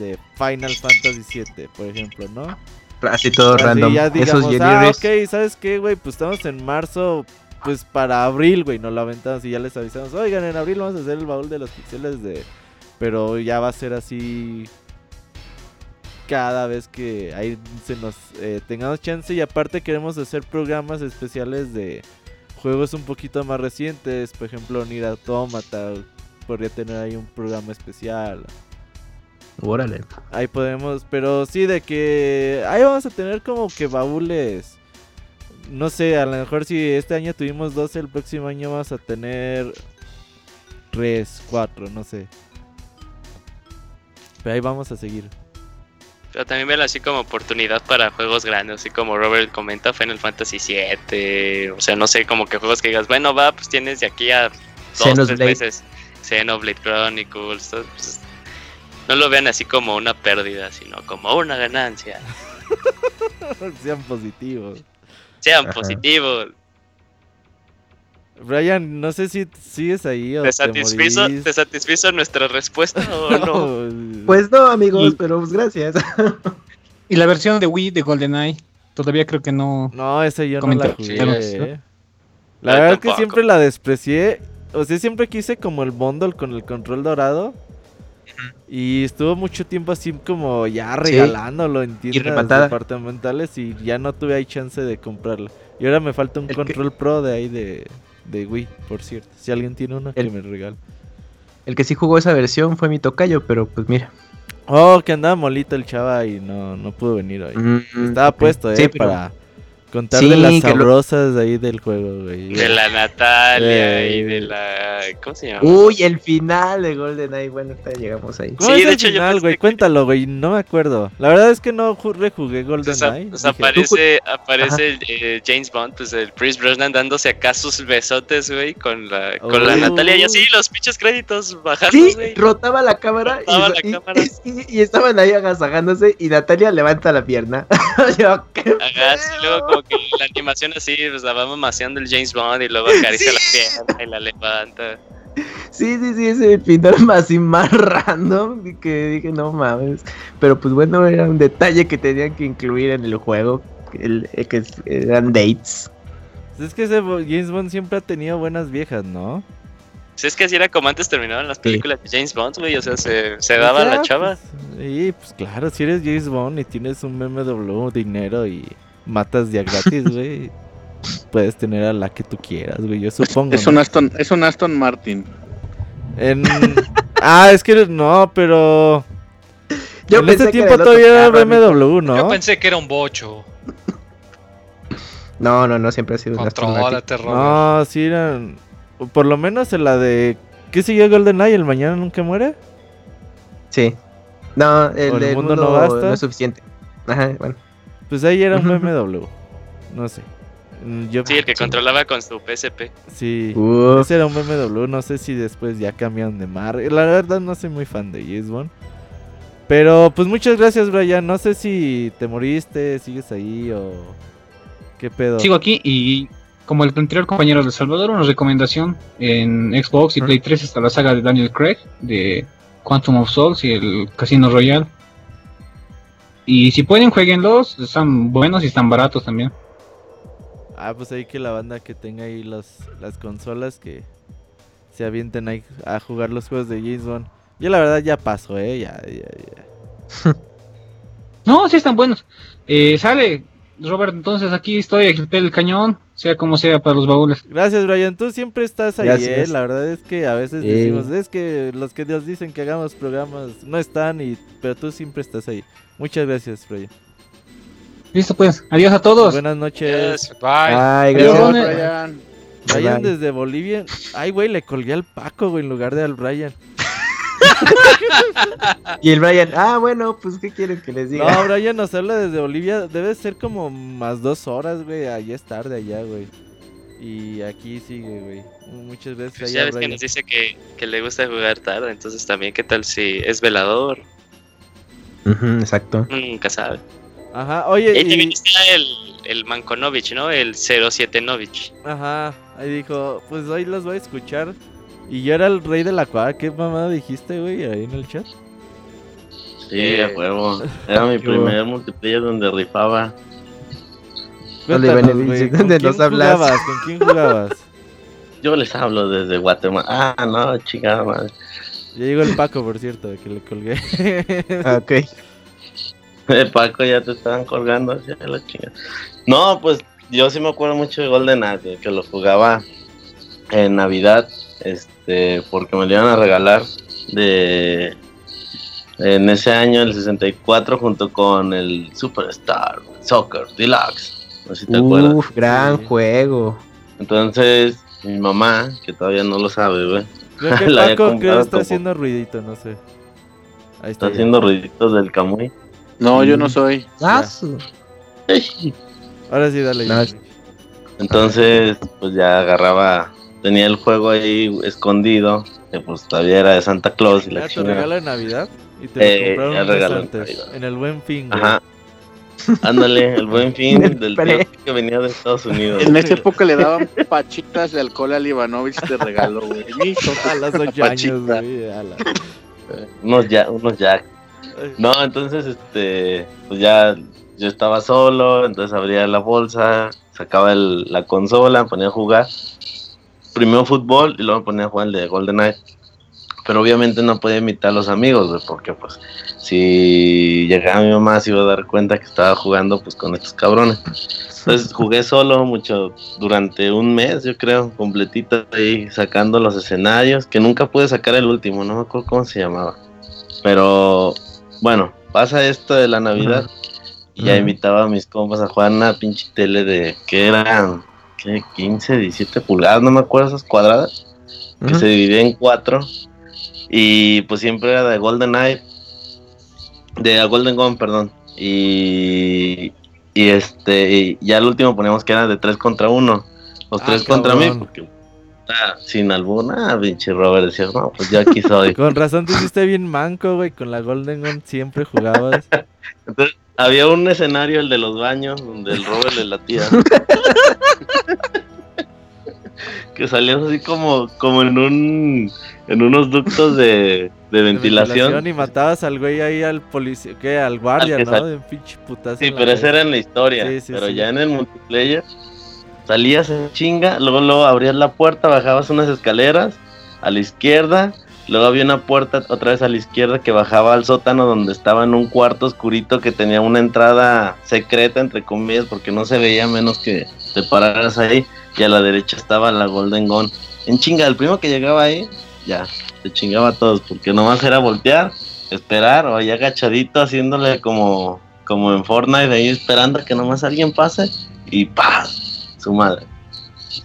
Speaker 2: de Final Fantasy VII, por ejemplo, ¿no?
Speaker 3: Así todo
Speaker 2: Así
Speaker 3: random.
Speaker 2: ya
Speaker 3: Esos
Speaker 2: digamos,
Speaker 3: Jenny
Speaker 2: ah, ok, ¿sabes qué, güey? Pues estamos en marzo, pues para abril, güey, nos lo aventamos y ya les avisamos, oigan, en abril vamos a hacer el baúl de los pixeles de... Pero ya va a ser así cada vez que ahí se nos eh, tengamos chance y aparte queremos hacer programas especiales de juegos un poquito más recientes, por ejemplo, Nier Automata podría tener ahí un programa especial.
Speaker 3: Órale.
Speaker 2: Ahí podemos, pero sí, de que ahí vamos a tener como que baúles. No sé, a lo mejor si este año tuvimos 12, el próximo año vamos a tener 3, 4, no sé. Pero ahí vamos a seguir.
Speaker 4: Pero también ven así como oportunidad para juegos grandes, así como Robert comenta, Final Fantasy VII. O sea, no sé, como que juegos que digas, bueno, va, pues tienes de aquí a dos, tres
Speaker 3: Xenoblade.
Speaker 4: meses. Xenoblade Chronicles. pues, no lo vean así como una pérdida, sino como una ganancia. (laughs)
Speaker 2: Sean positivos.
Speaker 4: Sean
Speaker 3: Ajá.
Speaker 4: positivos.
Speaker 2: Brian, no sé si sigues ahí o
Speaker 4: ¿Te
Speaker 2: te,
Speaker 4: satisfizo. ¿Te satisfizo nuestra respuesta o no? (laughs)
Speaker 2: No,
Speaker 3: Pues no, amigos,
Speaker 7: Y-
Speaker 3: pero pues gracias.
Speaker 7: y la versión de Wii de GoldenEye todavía creo que no
Speaker 2: No, esa yo no la jugué.
Speaker 4: Sí.
Speaker 2: La
Speaker 4: Yo
Speaker 2: verdad es que siempre la desprecié. O sea, siempre quise como el bundle con el control dorado. Y estuvo mucho tiempo así como ya regalándolo en tiendas departamentales y ya no tuve ahí chance de comprarlo. Y ahora me falta un
Speaker 3: El que-
Speaker 2: control pro de ahí de, de Wii, por cierto. Si alguien tiene uno, que
Speaker 3: El-
Speaker 2: me regale.
Speaker 3: El que sí jugó esa versión fue mi tocayo, pero pues mira.
Speaker 2: Oh, que andaba molito el chava y no, no pudo venir hoy.
Speaker 3: Mm,
Speaker 2: Estaba puesto, eh,
Speaker 3: Sí, pero-
Speaker 2: para contar
Speaker 3: Sí,
Speaker 2: de las
Speaker 3: lo-
Speaker 2: sabrosas ahí del juego, güey.
Speaker 4: De la Natalia
Speaker 2: Eh.
Speaker 4: y de la. ¿Cómo se llama?
Speaker 3: Uy, el final de GoldenEye. Bueno, ahorita llegamos ahí.
Speaker 2: ¿Cómo
Speaker 4: Sí,
Speaker 2: es
Speaker 4: de
Speaker 2: el
Speaker 4: hecho, yo
Speaker 2: final,
Speaker 4: pensé
Speaker 2: güey?
Speaker 4: que-
Speaker 2: Cuéntalo, güey. No me acuerdo. La verdad es que no ju- rejugué GoldenEye.
Speaker 4: pues
Speaker 2: Dije,
Speaker 4: aparece, aparece el, eh, James Bond, pues el Chris Brosnan dándose acá sus besotes, güey, con la, con la
Speaker 2: Oh.
Speaker 4: Natalia y así los pinches créditos bajando,
Speaker 3: Sí,
Speaker 4: güey.
Speaker 3: rotaba la cámara, y,
Speaker 4: Rotaba la
Speaker 3: y-
Speaker 4: cámara. (laughs)
Speaker 3: y- y estaban ahí agasajándose y Natalia levanta la pierna. (laughs) Yo, ¿qué
Speaker 4: sí,
Speaker 3: pedo?
Speaker 4: luego como que la animación así, pues la va mamaseando el James Bond y luego acaricia la pierna y la levanta.
Speaker 3: Sí, sí, sí, ese final más (laughs) así más random y que dije, no mames. Pero pues bueno, era un detalle que tenían que incluir en el juego, el, el que eran dates.
Speaker 2: Es que ese James Bond siempre ha tenido buenas viejas, ¿no?
Speaker 4: Si es que así era como antes terminaban las películas de James Bond, güey, o sea, se, se
Speaker 2: O
Speaker 4: daba
Speaker 2: sea,
Speaker 4: la chava.
Speaker 2: pues, sí, pues claro, si eres James Bond y tienes un BMW, dinero y matas ya gratis, (laughs) güey. Puedes tener a la que tú quieras, güey, yo supongo.
Speaker 6: Es
Speaker 2: ¿no?
Speaker 6: un Aston, es un Aston Martin.
Speaker 2: En... Ah, es que no, pero...
Speaker 3: Yo
Speaker 2: en
Speaker 3: pensé
Speaker 2: ese
Speaker 3: que era
Speaker 2: tiempo
Speaker 3: el
Speaker 2: todavía era. BMW, ¿no?
Speaker 1: Yo pensé que era un bocho.
Speaker 3: No, no, no, siempre ha sido un Aston Martin.
Speaker 2: No, sí eran... Por lo menos en la de... ¿Qué siguió GoldenEye? ¿El mañana nunca muere?
Speaker 3: Sí. No, el,
Speaker 2: el
Speaker 3: del
Speaker 2: mundo
Speaker 3: mundo,
Speaker 2: no basta.
Speaker 3: no es suficiente. Ajá, bueno.
Speaker 2: Pues ahí era un. BMW. No sé. Mm, Yo,
Speaker 4: Sí, el que controlaba con su PSP.
Speaker 2: Sí.
Speaker 3: Uf.
Speaker 2: Ese era un BMW. No sé si después ya cambiaron de mar. La verdad no soy muy fan de James. Pero pues muchas gracias, Brian. No sé si te moriste, sigues ahí o... ¿Qué pedo?
Speaker 7: Sigo aquí y como el anterior compañero de Salvador, una recomendación en Xbox y Play 3 está la saga de Daniel Craig de Quantum of Souls y el Casino Royale. Y si pueden, jueguenlos, están buenos y están baratos también.
Speaker 2: Ah, pues ahí que la banda que tenga ahí los, las consolas que se avienten ahí a jugar los juegos de James Bond. Yo la verdad ya paso, eh, ya, ya, ya. (laughs)
Speaker 7: No, sí están buenos. Eh, sale, Robert, entonces aquí estoy, aquí el cañón, sea como sea para los baúles.
Speaker 2: Gracias, Brian. Tú siempre estás ahí,
Speaker 3: Gracias.
Speaker 2: eh. La verdad es que a veces decimos, es que los que nos dicen que hagamos programas no están, y pero tú siempre estás ahí. Muchas gracias, Brian.
Speaker 7: Listo pues, adiós a todos.
Speaker 2: Buenas noches.
Speaker 1: Yes, bye.
Speaker 7: Adiós,
Speaker 3: gracias.
Speaker 7: Brian.
Speaker 6: Brian.
Speaker 2: Brian
Speaker 3: Bye.
Speaker 2: desde Bolivia. Ay, güey, le colgué al Paco, güey, en lugar de al Brian. (laughs)
Speaker 3: Y el Brian, ah, bueno, pues, ¿qué quieren que les diga?
Speaker 2: No, Brian nos habla desde Bolivia. Debe ser como más dos horas, güey. Allá es tarde, allá, güey. Y aquí sigue, güey. Muchas veces
Speaker 4: Pues
Speaker 2: allá,
Speaker 4: ya ves que nos dice que, que le gusta jugar tarde, entonces también qué tal si es velador,
Speaker 3: exacto.
Speaker 4: Nunca sabe.
Speaker 2: Ajá, oye,
Speaker 4: Y también
Speaker 2: y...
Speaker 4: está el, el Mankonovich, ¿no? El 07 Novich.
Speaker 2: Ajá, ahí dijo, pues hoy los voy a escuchar. Y yo era el rey de la cuadra. ¿Qué mamada dijiste, güey, ahí en el chat?
Speaker 8: Sí, a huevo. (laughs) Era mi primer multiplayer donde rifaba.
Speaker 2: Cuéntanos, güey, ¿con
Speaker 3: ¿dónde
Speaker 2: quién
Speaker 3: nos hablas?
Speaker 2: jugabas? ¿Con quién jugabas? (laughs)
Speaker 8: Yo les hablo desde Guatemala. Ah, no, chingada madre.
Speaker 2: Ya llegó el Paco, por cierto, que le colgué. (laughs)
Speaker 3: Ah, ok.
Speaker 8: De Paco ya te estaban colgando hacia la chingada. No, pues yo sí me acuerdo mucho de Golden Age, que lo jugaba en Navidad, este, porque me lo iban a regalar de en ese año el 64 junto con el Superstar Soccer Deluxe. No sé si te acuerdas.
Speaker 3: Uf, gran
Speaker 2: Sí.
Speaker 3: juego.
Speaker 8: Entonces, mi mamá, que todavía no lo sabe, güey,
Speaker 2: Creo (laughs) que Paco creo está
Speaker 8: como-
Speaker 2: haciendo ruidito, no sé. Ahí está.
Speaker 8: haciendo ruiditos del Camuy.
Speaker 6: No, yo no soy.
Speaker 2: Ah, (laughs) Ahora sí, dale.
Speaker 3: No,
Speaker 8: Entonces, pues ya agarraba, tenía el juego ahí escondido, que pues todavía era de Santa Claus y la
Speaker 2: tu
Speaker 8: chingada.
Speaker 2: regalo de Navidad y te
Speaker 8: Eh,
Speaker 2: lo compraron antes, en el buen fin. güey.
Speaker 8: Ajá. Ándale, el buen fin
Speaker 3: El
Speaker 8: del tío que venía de Estados Unidos.
Speaker 6: En esa época le daban pachitas de alcohol al Ivanovich de regalo, güey. (laughs)
Speaker 2: A los ocho años, güey. a la-
Speaker 8: Unos ya, unos ya. No, entonces, este, pues ya yo estaba solo, entonces abría la bolsa, sacaba el- la consola, me ponía a jugar. Primero fútbol y luego me ponía a jugar el de GoldenEye. Pero obviamente no podía imitar a los amigos, güey, porque pues si llegaba mi mamá se iba a dar cuenta que estaba jugando pues con estos cabrones. Entonces (laughs) jugué solo mucho durante un mes, yo creo, completito ahí sacando los escenarios, que nunca pude sacar el último, no me acuerdo cómo se llamaba. Pero bueno, pasa esto de la Navidad y ya invitaba a mis compas a jugar una pinche tele de que eran ¿qué? 15, 17 pulgadas, no me acuerdo esas cuadradas, que se dividía en cuatro y pues siempre era de Golden Eye, de Golden Gun, perdón, y, y este, y ya el último poníamos que era de 3 contra 1, los
Speaker 2: Ah,
Speaker 8: tres contra mí, porque ah, sin alguna, pinche Robert decía, no, pues yo aquí soy. (laughs)
Speaker 2: Con razón te hiciste bien manco, güey. Con la Golden Gun siempre jugabas. (laughs)
Speaker 8: Había un escenario, el de los baños, donde el Robert le latía. (laughs) que salías así como, como en un en unos ductos de, de
Speaker 2: de
Speaker 8: ventilación.
Speaker 2: Y matabas al güey ahí al policía, ¿qué? Al guardia,
Speaker 8: que
Speaker 2: ¿no? De un pinche putazo.
Speaker 8: Sí, pero esa era en la historia.
Speaker 2: Sí, sí,
Speaker 8: pero
Speaker 2: sí.
Speaker 8: ya en el multiplayer salías en chinga, luego luego abrías la puerta, bajabas unas escaleras a la izquierda, luego había una puerta otra vez a la izquierda que bajaba al sótano donde estaba en un cuarto oscurito que tenía una entrada secreta entre comillas porque no se veía menos que te pararas ahí y a la derecha estaba la Golden Gun. En chinga, el primero que llegaba ahí, ya, te chingaba a todos porque nomás era voltear, esperar o allá agachadito haciéndole como como en Fortnite ahí esperando a que nomás alguien pase y ¡pah! su madre.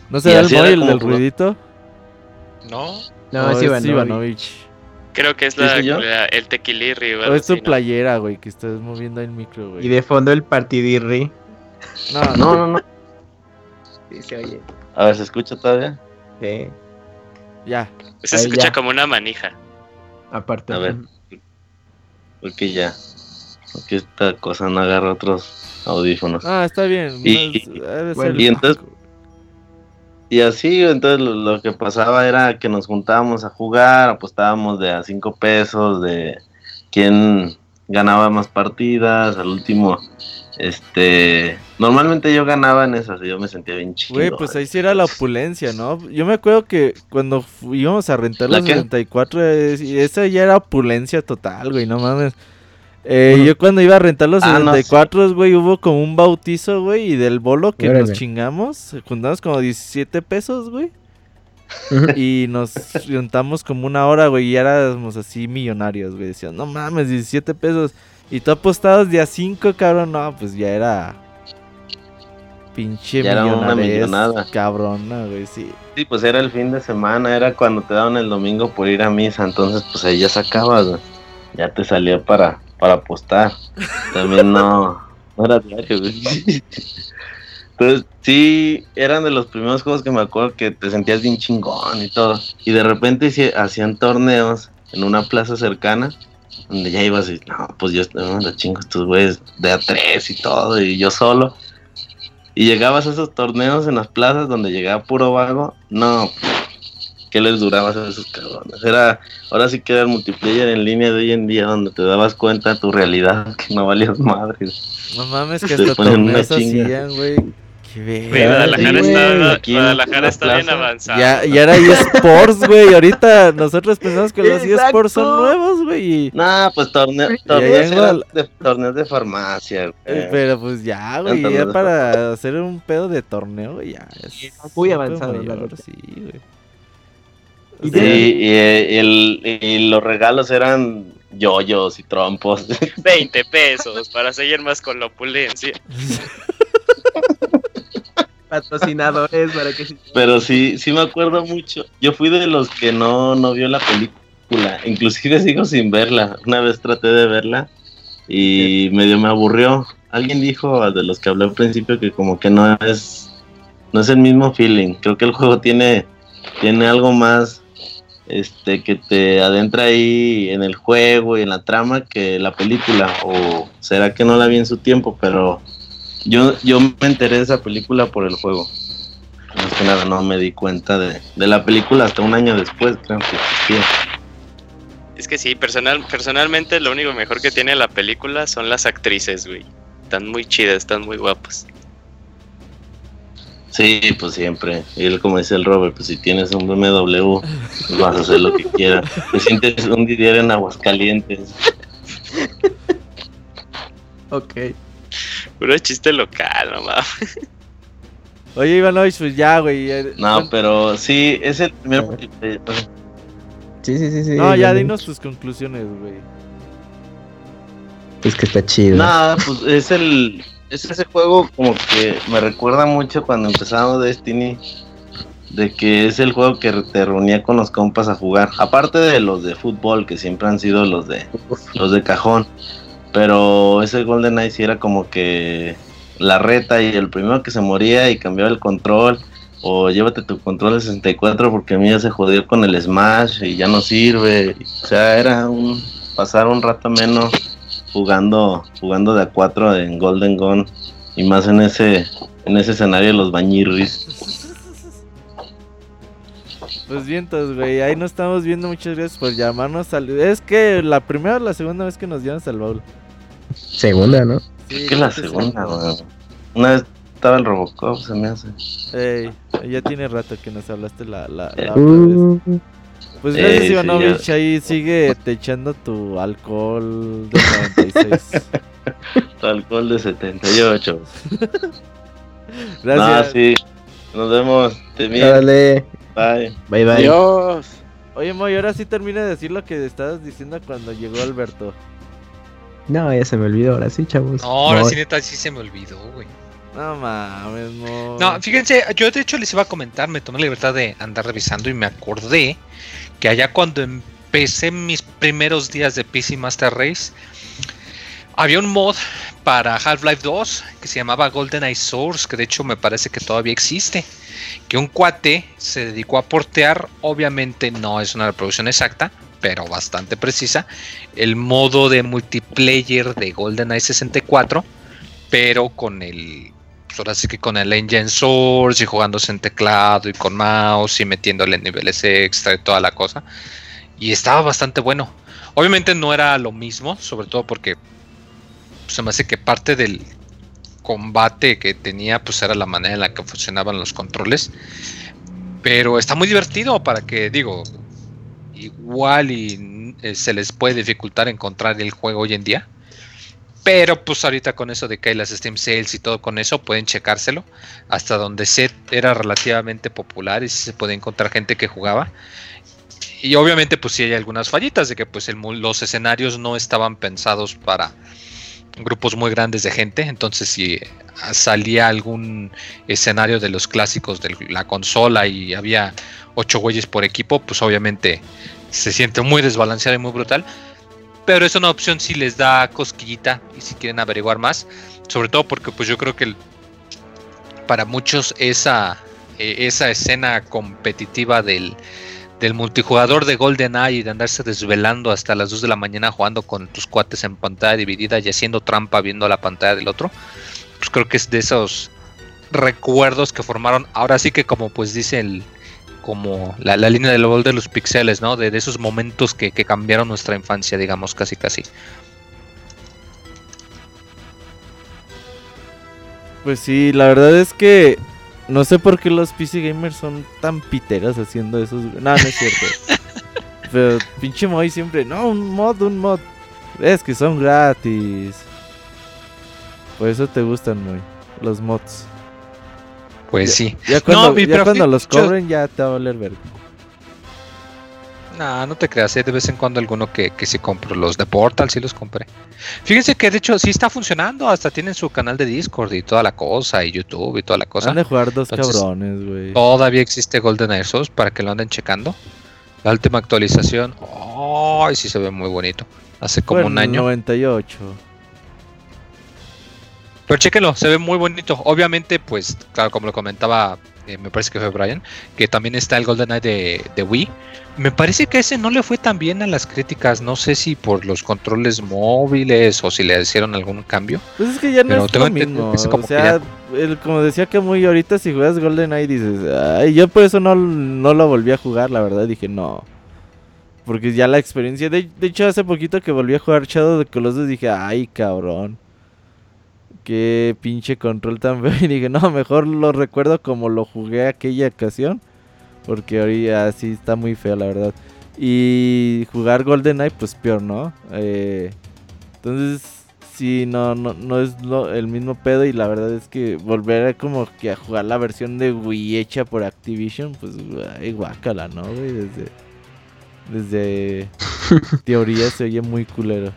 Speaker 2: ¿No
Speaker 8: y
Speaker 2: será el móvil del ruidito?
Speaker 1: No,
Speaker 3: No,
Speaker 2: ¿O
Speaker 3: es Ivanovich.
Speaker 2: Ivanovich?
Speaker 4: Creo que es
Speaker 8: ¿Sí
Speaker 4: la, el tequilirri o
Speaker 2: es tu playera, güey, que estás moviendo el micro,
Speaker 3: Y
Speaker 2: güey.
Speaker 3: de fondo el partidirri.
Speaker 2: No, no.
Speaker 8: No, no, (laughs) no.
Speaker 3: Sí, se oye.
Speaker 8: A ver, ¿se escucha todavía?
Speaker 3: Sí,
Speaker 2: Ya.
Speaker 4: Se escucha
Speaker 3: ya.
Speaker 4: como una manija.
Speaker 3: aparte.
Speaker 8: A ver. Porque ya. Porque esta cosa no agarra otros audífonos.
Speaker 2: Ah, está bien.
Speaker 8: Y- y entonces-
Speaker 2: Paco.
Speaker 8: Y así, entonces lo, lo que pasaba era que nos juntábamos a jugar, apostábamos de a cinco pesos, de quién ganaba más partidas, al último Este, normalmente yo ganaba en esas y yo me sentía bien chido.
Speaker 2: Güey, pues ahí sí era la opulencia, ¿no? Yo me acuerdo que cuando íbamos a rentar
Speaker 8: ¿La
Speaker 2: la
Speaker 8: qué?
Speaker 2: 64, eh, y esa ya era opulencia total, güey, no mames. Eh, Yo cuando iba a rentar los
Speaker 8: Ah, no,
Speaker 2: 64, güey, hubo como un bautizo, güey, y del bolo que nos chingamos, juntamos como 17 pesos, güey. y nos juntamos como una hora, güey, y éramos así millonarios, güey. Decían, no mames, 17 pesos. Y tú apostabas día 5, cabrón, no, pues ya era... Pinche
Speaker 8: Ya era una millonada.
Speaker 2: Cabrona, güey, sí.
Speaker 8: Sí, pues era el fin de semana, era cuando te daban el domingo por ir a misa, entonces pues ahí ya sacabas, güey. ya te salía para, para apostar. También no, no era diario, güey. Entonces sí, eran de los primeros juegos que me acuerdo que te sentías bien chingón y todo. Y de repente hacían torneos en una plaza cercana, donde ya ibas y, no, pues yo no, la chingo estos güeyes de a tres y todo, y yo solo. Y llegabas a esos torneos en las plazas donde llegaba puro vago. No, ¿qué les duraba a esos cabrones? Era, ahora sí que era el multiplayer en línea de hoy en día donde te dabas cuenta de tu realidad (laughs) que no valías madre.
Speaker 2: No mames, que
Speaker 8: Te
Speaker 2: hasta
Speaker 8: ponen una
Speaker 2: torneos
Speaker 8: chinga.
Speaker 2: hacían, güey. Qué.
Speaker 4: Guadalajara
Speaker 8: sí,
Speaker 4: está, Guadalajara
Speaker 8: la
Speaker 4: está bien
Speaker 8: plaza.
Speaker 4: avanzado.
Speaker 2: Ya, ya era eSports, güey. Ahorita nosotros pensamos que los
Speaker 3: Exacto.
Speaker 2: eSports son nuevos, güey.
Speaker 8: No, pues torneo, torneos, de, torneos de farmacia.
Speaker 2: eh,
Speaker 8: güey.
Speaker 2: Pero pues ya, güey. Ya para hacer un pedo de torneo, güey, ya. Es
Speaker 3: muy avanzado, la
Speaker 2: mayor,
Speaker 3: verdad.
Speaker 2: Sí, güey.
Speaker 3: Y
Speaker 8: Sí, eh, el- y los regalos eran yoyos y trompos. (laughs)
Speaker 4: 20 pesos para seguir más con la opulencia. (laughs)
Speaker 3: Patrocinadores para que se-
Speaker 8: Pero sí, sí me acuerdo mucho. Yo fui de los que no, no vio la película. Inclusive sigo sin verla. Una vez traté de verla y medio me aburrió. Alguien dijo de los que hablé al principio que como que no es no es el mismo feeling. Creo que el juego tiene tiene algo más este que te adentra ahí en el juego y en la trama que la película o será que no la vi en su tiempo, pero yo yo me enteré de esa película por el juego. Más que nada no me di cuenta de, de la película hasta un año después, creo que.
Speaker 4: Es que sí, personal, personalmente lo único mejor que tiene la película son las actrices, güey. Están muy chidas, están muy guapas.
Speaker 8: Sí, pues siempre. Y él, como dice el Robert, pues si tienes un BMW, pues vas a hacer lo que quieras. Te sientes un Didier en Aguascalientes.
Speaker 3: Ok.
Speaker 4: Puro chiste local, no mames.
Speaker 2: Oye, Ivanovich, pues ya, güey.
Speaker 8: No,
Speaker 2: ¿cuán-
Speaker 8: pero sí, es el primer.
Speaker 3: Sí, sí, sí, sí.
Speaker 2: No, ya
Speaker 3: no-
Speaker 2: dinos tus conclusiones, güey.
Speaker 3: Es que está chido.
Speaker 8: Nada, pues es el. Es ese juego como que me recuerda mucho cuando empezamos Destiny. De que es el juego que te reunía con los compas a jugar. Aparte de los de fútbol, que siempre han sido los de los de cajón. Pero ese Golden Eye sí era como que la reta y el primero que se moría y cambiaba el control. O llévate tu control de 64 porque a mí ya se jodió con el Smash y ya no sirve. O sea, era un pasar un rato menos jugando jugando de a 4 en Golden Gun y más en ese en ese escenario de los bañirris.
Speaker 2: Pues vientos, güey. Ahí nos estamos viendo. Muchas gracias por llamarnos al. Es que la primera o la segunda vez que nos llamas al baúl.
Speaker 3: Segunda, ¿no?
Speaker 2: Sí,
Speaker 8: Creo que la segunda, weón. Una vez estaba el Robocop, se me hace.
Speaker 2: Ey, ya tiene rato que nos hablaste la, la, la
Speaker 8: Eh.
Speaker 2: otra vez. Pues
Speaker 8: Eh,
Speaker 2: gracias,
Speaker 8: sí,
Speaker 2: Ivanovich. Ahí sigue te echando tu alcohol de 96. (laughs)
Speaker 8: Alcohol de 78.
Speaker 2: Gracias.
Speaker 8: Ah, sí. Nos vemos. Te miro.
Speaker 3: Dale.
Speaker 8: Bye.
Speaker 3: Bye, bye.
Speaker 6: Adiós.
Speaker 2: Oye, Moy, ahora sí termina de decir lo que estabas diciendo cuando llegó Alberto.
Speaker 3: No, ya se me olvidó. Ahora sí, chavos.
Speaker 1: No, ahora
Speaker 3: No,
Speaker 1: sí, neta, sí se me olvidó, güey.
Speaker 2: No mames, no.
Speaker 1: Fíjense, yo de hecho les iba a comentar, me tomé la libertad de andar revisando y me acordé que allá cuando empecé mis primeros días de PC Master Race, había un mod para Half-Life 2 que se llamaba GoldenEye Source, que de hecho me parece que todavía existe. Que un cuate se dedicó a portear, obviamente no es una reproducción exacta, pero bastante precisa, el modo de multiplayer de GoldenEye 64, pero con el pues ahora sí que con el Engine Source y jugándose en teclado y con mouse y metiéndole niveles extra y toda la cosa. Y estaba bastante bueno. Obviamente no era lo mismo, sobre todo porque se me hace que parte del, combate que tenía, pues era la manera en la que funcionaban los controles. Pero está muy divertido para que, digo, igual y eh, se les puede dificultar encontrar el juego hoy en día. Pero pues ahorita con eso de que hay las Steam Sales y todo con eso, pueden checárselo. Hasta donde set era relativamente popular y se puede encontrar gente que jugaba. Y obviamente pues sí hay algunas fallitas de que pues los escenarios no estaban pensados para grupos muy grandes de gente. Entonces si salía algún escenario de los clásicos de la consola y había ocho güeyes por equipo, pues obviamente se siente muy desbalanceado y muy brutal pero es una opción si les da cosquillita y si quieren averiguar más, sobre todo porque pues yo creo que para muchos esa, eh, esa escena competitiva del, del multijugador de GoldenEye y de andarse desvelando hasta las 2 de la mañana jugando con tus cuates en pantalla dividida y haciendo trampa viendo la pantalla del otro, pues creo que es de esos recuerdos que formaron, ahora sí que como pues dice el, como la, línea del gol de los pixeles, ¿no? De, esos momentos que, cambiaron nuestra infancia, digamos, casi casi.
Speaker 2: Pues sí, la verdad es que no sé por qué los PC gamers son tan piteras haciendo esos. No, no es cierto. (laughs) Pero pinche Moy siempre, no, un mod, un mod. Es que son gratis. Por eso te gustan, Moy, los mods.
Speaker 1: Pues sí.
Speaker 2: Ya cuando, los cobren ya te va a valer verga.
Speaker 1: No, no te creas, ¿eh? de vez en cuando alguno que, que sí compro. Los de Portal sí los compré. Fíjense que de hecho sí está funcionando, hasta tienen su canal de Discord y toda la cosa, y YouTube y toda la cosa.
Speaker 2: Han de jugar dos cabrones, güey.
Speaker 1: Todavía existe Golden Air para que lo anden checando. La última actualización, ¡ay! sí se ve muy bonito. Hace como un año.
Speaker 2: 98.
Speaker 1: Pero chéquenlo, se ve muy bonito. Obviamente, pues, claro, como lo comentaba, eh, me parece que fue Brian, que también está el GoldenEye de, de Wii. Me parece que ese no le fue tan bien a las críticas. No sé si por los controles móviles o si le hicieron algún cambio.
Speaker 2: Pues es que ya no es lo mismo. como o sea, como decía que muy ahorita si juegas GoldenEye dices, ay, yo por eso no, no lo volví a jugar, la verdad. Dije, no. Porque ya la experiencia. De, de hecho, hace poquito que volví a jugar Shadow de Colossus dije, ay, cabrón qué pinche control tan (laughs) feo. Y dije, no, mejor lo recuerdo como lo jugué aquella ocasión. Porque ahorita sí está muy feo, la verdad. Y jugar GoldenEye, pues peor, ¿no? Eh, entonces, sí, no, no, no es el mismo pedo. Y la verdad es que volver a como que a jugar la versión de Wii hecha por Activision, pues, ay, guácala, ¿no, güey? Desde, desde (laughs) teoría se oye muy culero.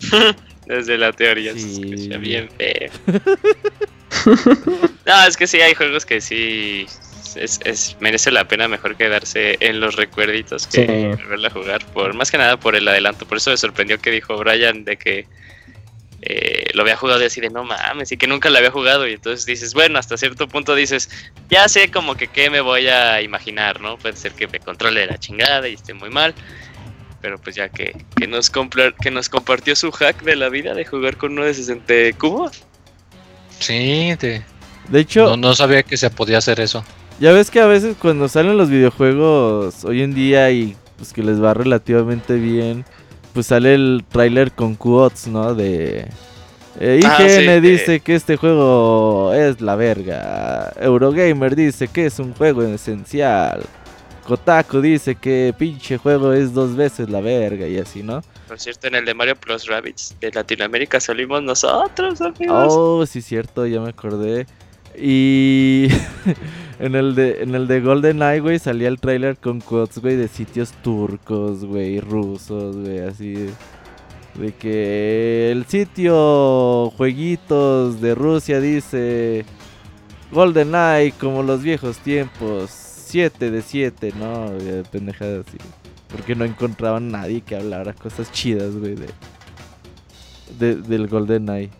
Speaker 2: (laughs)
Speaker 4: Desde la teoría escucha bien feo. (laughs) no, es que sí, hay juegos que sí es, merece la pena mejor quedarse en los recuerditos que verla jugar. Por, más que nada por el adelanto. Por eso me sorprendió que dijo Brian de que eh, lo había jugado y así de no mames, y que nunca lo había jugado. Y entonces dices, bueno, hasta cierto punto dices, ya sé como que qué me voy a imaginar, ¿no? Puede ser que me controle la chingada y esté muy mal pero pues ya que, que, nos que nos compartió su hack de la vida de jugar con uno de 60 cubos.
Speaker 1: Sí, de,
Speaker 2: de hecho...
Speaker 1: No, sabía que se podía hacer eso.
Speaker 2: Ya ves que a veces cuando salen los videojuegos hoy en día y pues que les va relativamente bien, pues sale el trailer con quotes, ¿no? De... Eh, IGN ah, dice que este juego es la verga. Eurogamer dice que es un juego esencial. Kotaku dice que pinche juego es dos veces la verga y así, ¿no?
Speaker 4: Por cierto, en el de Mario Plus Rabbits de Latinoamérica salimos nosotros, amigos.
Speaker 2: Oh, sí, cierto, ya me acordé. Y (laughs) en el de en el de GoldenEye, güey, salía el trailer con quotes, güey, de sitios turcos, güey, rusos, güey, así de, que el sitio jueguitos de Rusia dice GoldenEye como los viejos tiempos 7 de 7, ¿no? Pendejadas así. Porque no encontraban nadie que hablara cosas chidas, güey, de, del Golden Eye.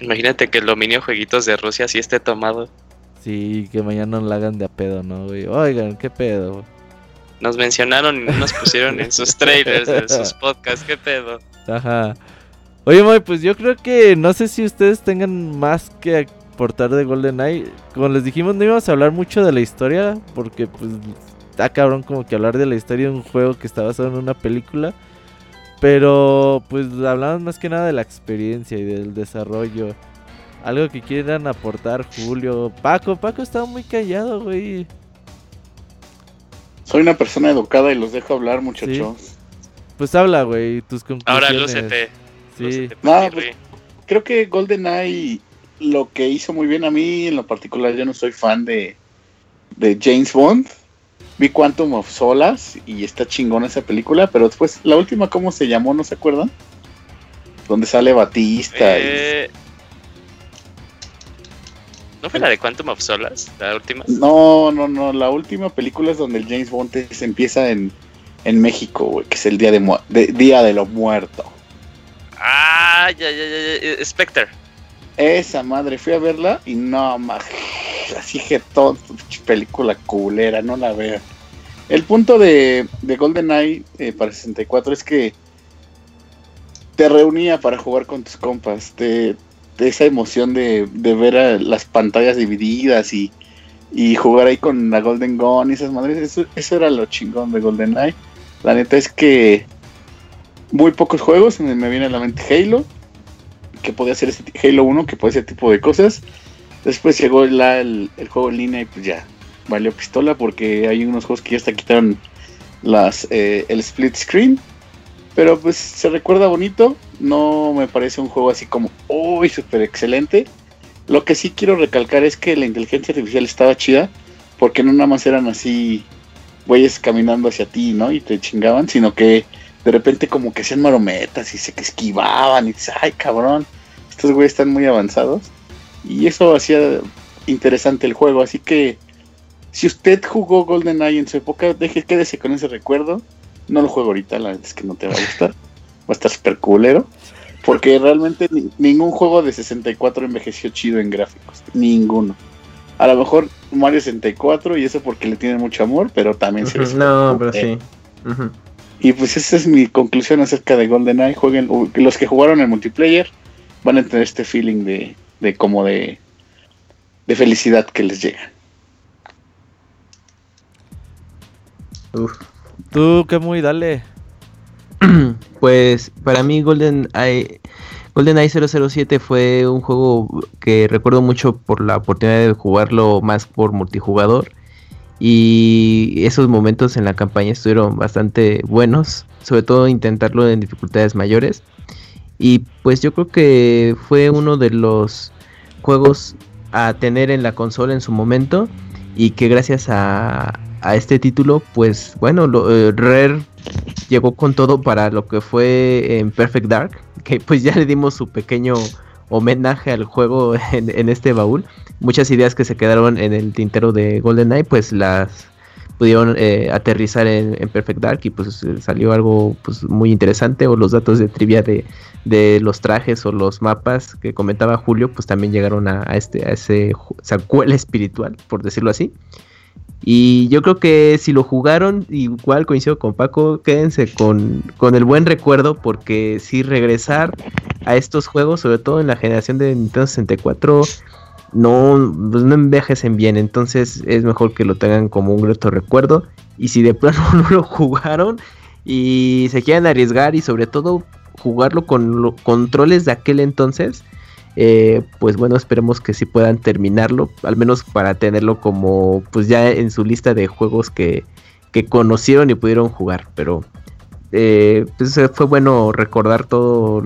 Speaker 4: Imagínate que el dominio jueguitos de Rusia sí esté tomado.
Speaker 2: Sí, que mañana no la hagan de a pedo, ¿no, güey? Oigan, ¿qué pedo?
Speaker 4: Nos mencionaron y nos pusieron en sus (laughs) trailers, en sus podcasts, ¿qué pedo?
Speaker 2: Ajá. Oye, Moy, pues yo creo que no sé si ustedes tengan más que portar de GoldenEye. Como les dijimos, no íbamos a hablar mucho de la historia, porque pues está cabrón como que hablar de la historia de un juego que está basado en una película. Pero pues hablamos más que nada de la experiencia y del desarrollo. Algo que quieran aportar, Julio. Paco, Paco estaba muy callado, güey.
Speaker 6: Soy una persona educada y los dejo hablar, muchachos.
Speaker 2: Pues habla, güey, tus conclusiones.
Speaker 4: Ahora lúcete.
Speaker 2: Sí.
Speaker 4: lúcete,
Speaker 6: No, pues, Creo que GoldenEye lo que hizo muy bien a mí, en lo particular, yo no soy fan de, de James Bond. Vi Quantum of Solas y está chingona esa película, pero después, la última, ¿cómo se llamó? ¿No se acuerdan? Donde sale Batista. y-
Speaker 4: Eh, ¿No fue la de Quantum of Solas? La última.
Speaker 6: No, no, no, la última película es donde el James Bond se empieza en, en México, que es el Día de, de- Día de los Muertos.
Speaker 4: Ah, ya, ya, ya, ya. eh, Spectre.
Speaker 6: Esa madre, fui a verla y no, ma, así que todo, película culera, no la veo. El punto de, de GoldenEye eh, para 64 es que te reunía para jugar con tus compas, te, esa emoción de, de ver a las pantallas divididas y, y jugar ahí con la Golden Gun y esas madres, eso, eso era lo chingón de GoldenEye. La neta es que muy pocos juegos, me viene a la mente Halo, que podía hacer ese Halo 1, que podía hacer ese tipo de cosas. Después llegó la- el, el juego en línea y pues ya, valió pistola porque hay unos juegos que ya hasta quitaron las, eh, el split screen. Pero pues se recuerda bonito, no me parece un juego así como, uy, súper excelente. Lo que sí quiero recalcar es que la inteligencia artificial estaba chida, porque no nada más eran así güeyes caminando hacia ti, ¿no? Y te chingaban, sino que de repente como que hacían marometas y se que esquivaban y dices, ay cabrón, estos güeyes están muy avanzados. Y eso hacía interesante el juego, así que si usted jugó GoldenEye en su época, deje, quédese con ese recuerdo. No lo juego ahorita, la verdad es que no te va a gustar. (laughs) Va a estar super culero. Porque realmente ni- ningún juego de 64 envejeció chido en gráficos. Ninguno. A lo mejor Mario 64 y eso porque le tiene mucho amor, pero también se
Speaker 3: Ujú,
Speaker 6: les-
Speaker 3: No, pero sí. Ujú.
Speaker 6: Y pues esa es mi conclusión acerca de GoldenEye. Jueguen, los que jugaron el multiplayer van a tener este feeling de, de como de, de felicidad que les llega.
Speaker 3: Uf.
Speaker 2: Tú, que muy, dale. (clears throat)
Speaker 3: Pues para mí GoldenEye, GoldenEye 007 fue un juego que recuerdo mucho por la oportunidad de jugarlo más por multijugador y esos momentos en la campaña estuvieron bastante buenos, sobre todo intentarlo en dificultades mayores y pues yo creo que fue uno de los juegos a tener en la consola en su momento y que gracias a, a este título pues bueno eh, Rare llegó con todo para lo que fue en Perfect Dark, que pues ya le dimos su pequeño homenaje al juego (laughs) en este baúl. Muchas ideas que se quedaron en el tintero de GoldenEye, pues las pudieron eh, aterrizar en, Perfect Dark y pues salió algo pues muy interesante o los datos de trivia de, de los trajes o los mapas que comentaba Julio pues también llegaron a, este a ese secuela espiritual por decirlo así. Y yo creo que si lo jugaron, igual coincido con Paco, quédense con, con el buen recuerdo, porque si regresar a estos juegos, sobre todo en la generación de Nintendo 64, no, pues no envejecen bien. Entonces es mejor que lo tengan como un grato recuerdo. Y si de plano (laughs) no lo jugaron y se quieren arriesgar y sobre todo jugarlo con los controles de aquel entonces, eh, pues bueno, esperemos que sí puedan terminarlo, al menos para tenerlo como pues ya en su lista de juegos que, que conocieron y pudieron jugar, pero eh, pues fue bueno recordar todo,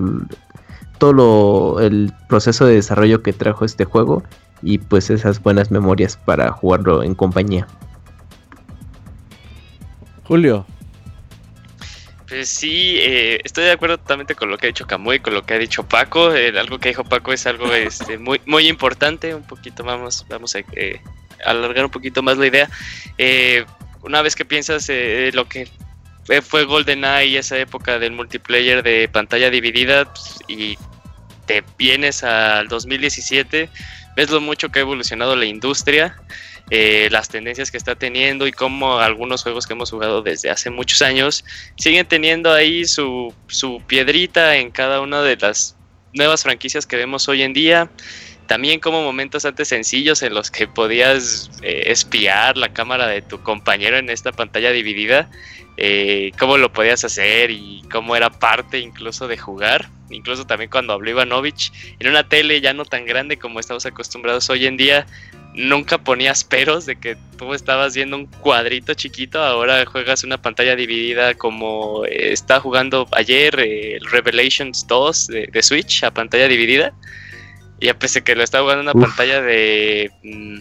Speaker 3: todo lo- el proceso de desarrollo que trajo este juego y pues esas buenas memorias para jugarlo en compañía.
Speaker 2: Julio.
Speaker 4: Pues sí, eh, estoy de acuerdo totalmente con lo que ha dicho Camuy, con lo que ha dicho Paco. eh, algo que dijo Paco es algo (laughs) este, muy, muy importante. Un poquito vamos, vamos a eh, alargar un poquito más la idea. Eh, una vez que piensas eh, lo que fue- fue GoldenEye, esa época del multiplayer de pantalla dividida, pues, y te vienes al 2017, ves lo mucho que ha evolucionado la industria. eh, las tendencias que está teniendo y cómo algunos juegos que hemos jugado desde hace muchos años siguen teniendo ahí su, su piedrita en cada una de las nuevas franquicias que vemos hoy en día. también como momentos antes sencillos en los que podías eh, espiar la cámara de tu compañero en esta pantalla dividida, eh, cómo lo podías hacer y cómo era parte incluso de jugar. Incluso también cuando habló Ivanovich en una tele ya no tan grande como estamos acostumbrados hoy en día, nunca ponías peros de que tú estabas viendo un cuadrito chiquito, ahora juegas una pantalla dividida como eh, está jugando ayer eh, el Revelations 2 de, de Switch a pantalla dividida. Y a pesar que lo estaba jugando en una
Speaker 3: Uf.
Speaker 4: pantalla de mm,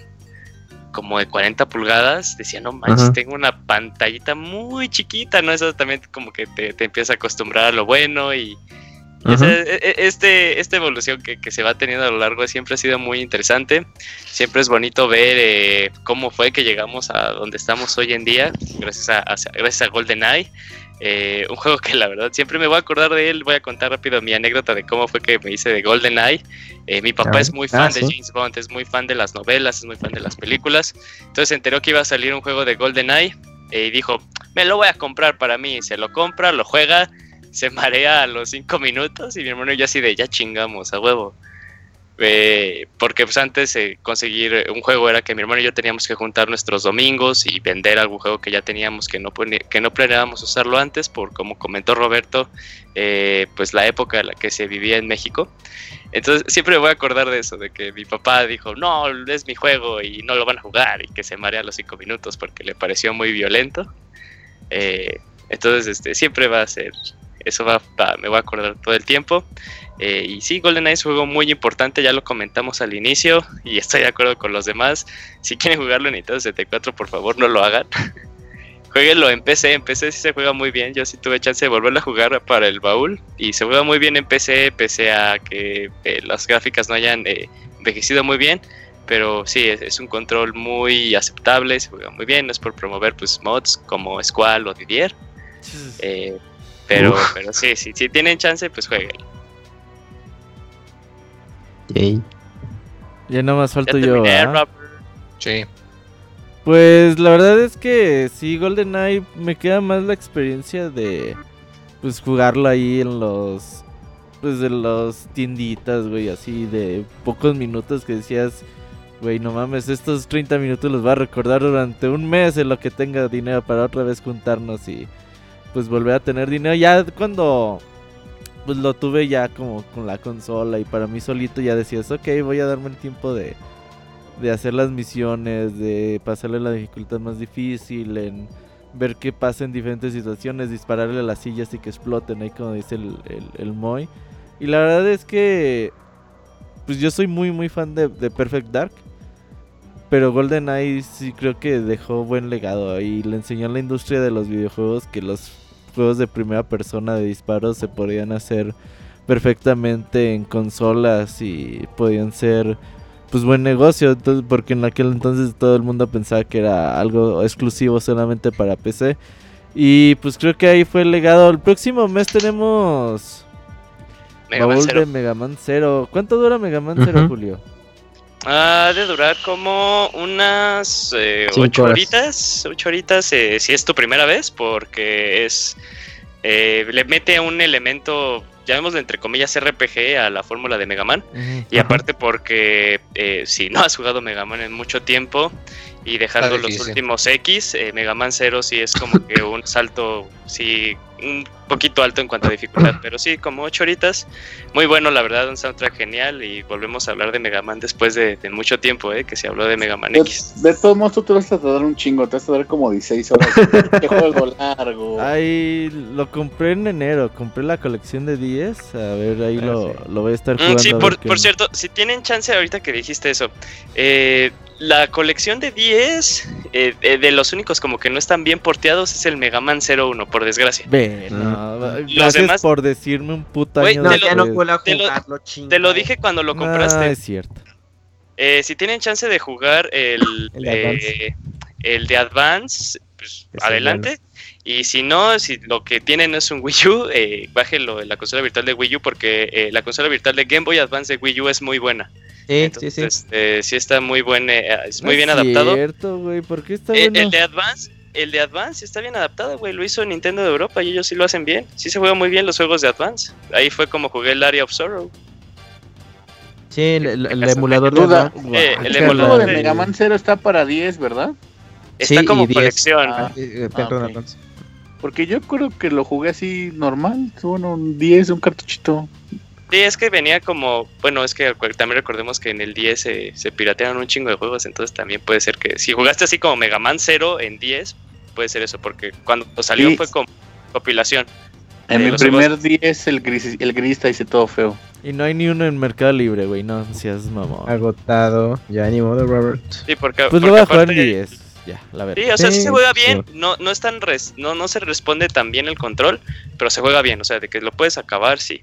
Speaker 4: como de 40 pulgadas, decía, no manches,
Speaker 3: Ajá.
Speaker 4: tengo una pantallita muy chiquita, ¿no? Eso también como que te, te empieza a acostumbrar a lo bueno y, ese- e- e- este, esta evolución que, que se va teniendo a lo largo siempre ha sido muy interesante. Siempre es bonito ver eh, cómo fue que llegamos a donde estamos hoy en día, gracias a, a- gracias a GoldenEye. Eh, un juego que la verdad siempre me voy a acordar de él. Voy a contar rápido mi anécdota de cómo fue que me hice de GoldenEye. Eh, mi papá es muy fan
Speaker 3: ah,
Speaker 4: de
Speaker 3: sí.
Speaker 4: James Bond, es muy fan de las novelas, es muy fan de las películas. Entonces se enteró que iba a salir un juego de GoldenEye eh, y dijo, me lo voy a comprar para mí. Se lo compra, lo juega, se (laughs) marea a los cinco minutos y mi hermano y yo así de, ya chingamos, a huevo. Eh, porque pues antes eh, conseguir un juego era que mi hermano y yo teníamos que juntar nuestros domingos y vender algún juego que ya teníamos que no, que no planeábamos usarlo antes por como comentó Roberto eh, pues la época en la que se vivía en México. Entonces siempre me voy a acordar de eso de que mi papá dijo no es mi juego y no lo van a jugar y que se marea a los cinco minutos porque le pareció muy violento. Eh, entonces este siempre va a ser eso va, va- me voy a acordar todo el tiempo eh, y sí, GoldenEye es un juego muy importante, ya lo comentamos al inicio y estoy de acuerdo con los demás. Si quieren jugarlo en Nintendo 64, por favor no lo hagan. (laughs) Jueguenlo en PC, en PC sí se juega muy bien. Yo sí tuve chance de volverlo a jugar para el baúl y se juega muy bien en PC, pese a que eh, las gráficas no hayan eh, envejecido muy bien. Pero sí, es, es un control muy aceptable, se juega muy bien. No es por promover pues mods como Squall o Didier. eh, pero,
Speaker 3: Uf.
Speaker 4: pero sí, sí, si tienen chance, pues jueguen.
Speaker 3: Yay.
Speaker 2: Ya nada más
Speaker 4: Ya
Speaker 2: falto yo.
Speaker 4: Robert.
Speaker 1: Sí.
Speaker 2: Pues la verdad es que sí, GoldenEye me queda más la experiencia de pues jugarlo ahí en los pues de los tienditas, güey, así de pocos minutos que decías, güey, no mames, estos 30 minutos los va a recordar durante un mes en lo que tenga dinero para otra vez juntarnos y pues volver a tener dinero. Ya cuando pues lo tuve ya como con la consola y para mí solito ya decías, ok, voy a darme el tiempo de de hacer las misiones, de pasarle la dificultad más difícil, en ver qué pasa en diferentes situaciones, dispararle a las sillas y que exploten, ahí como dice el, el, Moy. Y la verdad es que, pues yo soy muy, muy fan de, de Perfect Dark. Pero GoldenEye sí creo que dejó buen legado y le enseñó a la industria de los videojuegos que los juegos de primera persona de disparos se podían hacer perfectamente en consolas y podían ser pues buen negocio, entonces, porque en aquel entonces todo el mundo pensaba que era algo exclusivo solamente para PC. Y pues creo que ahí fue el legado. El próximo mes tenemos
Speaker 4: Mega Man Zero.
Speaker 2: de Mega Man Zero. ¿Cuánto dura Mega Man Zero,
Speaker 3: Ujú.
Speaker 2: Julio?
Speaker 4: Ha de durar como unas eh, ocho
Speaker 3: horas.
Speaker 4: horitas, ocho horitas eh, si es tu primera vez, porque es eh, le mete un elemento, llamémosle entre comillas RPG a la fórmula de Mega Man. Y aparte porque eh, si no has jugado Mega Man en mucho tiempo y dejando los últimos X, eh, Mega Man 0 sí es como que un salto, sí, un poquito alto en cuanto a dificultad, pero sí, como 8 horitas. Muy bueno, la verdad, un soundtrack genial y volvemos a hablar de Mega Man después de, de mucho tiempo, eh, que se habló de Mega Man
Speaker 6: De,
Speaker 4: X.
Speaker 6: de todos modos, tú te vas a tardar un chingo, te vas a tardar como 16 horas. (laughs) Qué juego largo.
Speaker 2: Ahí lo compré en enero, compré la colección de 10. A ver, ahí
Speaker 6: Ah,
Speaker 2: lo,
Speaker 6: sí.
Speaker 2: lo voy a estar
Speaker 4: Mm,
Speaker 2: jugando.
Speaker 4: sí,
Speaker 2: a ver
Speaker 4: por, por cierto, si tienen chance ahorita que dijiste eso, eh, la colección de 10 eh, eh, de los únicos como que no están bien porteados es el Mega Man 01, por desgracia.
Speaker 2: Ve, no,
Speaker 4: Los
Speaker 2: gracias
Speaker 4: demás-
Speaker 2: por decirme un puto
Speaker 4: Güey,
Speaker 2: año
Speaker 3: No,
Speaker 4: te lo-
Speaker 3: ya no
Speaker 4: te lo-
Speaker 3: jugarlo, chinga.
Speaker 4: Te lo dije cuando lo
Speaker 2: Ah,
Speaker 4: compraste.
Speaker 2: es cierto.
Speaker 4: Eh, si tienen chance de jugar el, (laughs)
Speaker 3: El de
Speaker 4: eh, el de Advance, pues adelante. Y si no, si lo que tienen es un Wii U, eh, bájenlo en la consola virtual de Wii U porque eh, la consola virtual de Game Boy Advance de Wii U es muy buena.
Speaker 3: Sí,
Speaker 4: Entonces,
Speaker 3: sí, sí.
Speaker 4: eh, sí está muy buen, eh, es
Speaker 2: No
Speaker 4: muy
Speaker 2: es
Speaker 4: bien adaptado.
Speaker 2: cierto, güey, ¿por qué está
Speaker 4: Eh,
Speaker 2: bueno?
Speaker 4: El de Advance, el de Advance está bien adaptado, güey. Lo hizo Nintendo de Europa y ellos sí lo hacen bien. Sí se juegan muy bien los juegos de Advance. Ahí fue como jugué el Area of Sorrow.
Speaker 3: Sí, el, el- el emulador de
Speaker 6: Duda.
Speaker 4: Eh, el emulador
Speaker 6: de Mega Man Zero está para 10, ¿verdad?
Speaker 4: Está
Speaker 3: Sí,
Speaker 4: como
Speaker 3: y 10.
Speaker 4: colección.
Speaker 6: Ah,
Speaker 3: Eh, eh,
Speaker 6: Ah,
Speaker 3: perdón,
Speaker 6: ok.
Speaker 3: Advance.
Speaker 6: Porque yo creo que lo jugué así normal. Bueno, un 10, un cartuchito.
Speaker 4: Sí, es que venía como, bueno, es que también recordemos que en el 10 se, se piratearon un chingo de juegos, entonces también puede ser que si jugaste así como Mega Man 0 en 10, puede ser eso, porque cuando salió
Speaker 6: Sí.
Speaker 4: fue como compilación.
Speaker 6: En
Speaker 4: Eh,
Speaker 6: mi primer 10 el gris, el gris está dice todo feo.
Speaker 2: Y no hay ni uno en Mercado Libre, güey. No seas mamón.
Speaker 3: Agotado. Ya ni modo, Robert.
Speaker 4: Sí, porque,
Speaker 2: Pues lo voy a jugar en
Speaker 4: aparte-
Speaker 2: 10. Ya, la verdad.
Speaker 4: Sí, o sea, sí
Speaker 3: Sí,
Speaker 4: se juega bien,
Speaker 3: sí.
Speaker 4: no, no es tan res- no, no se responde tan bien el control, pero se juega bien, o sea, de que lo puedes acabar, sí.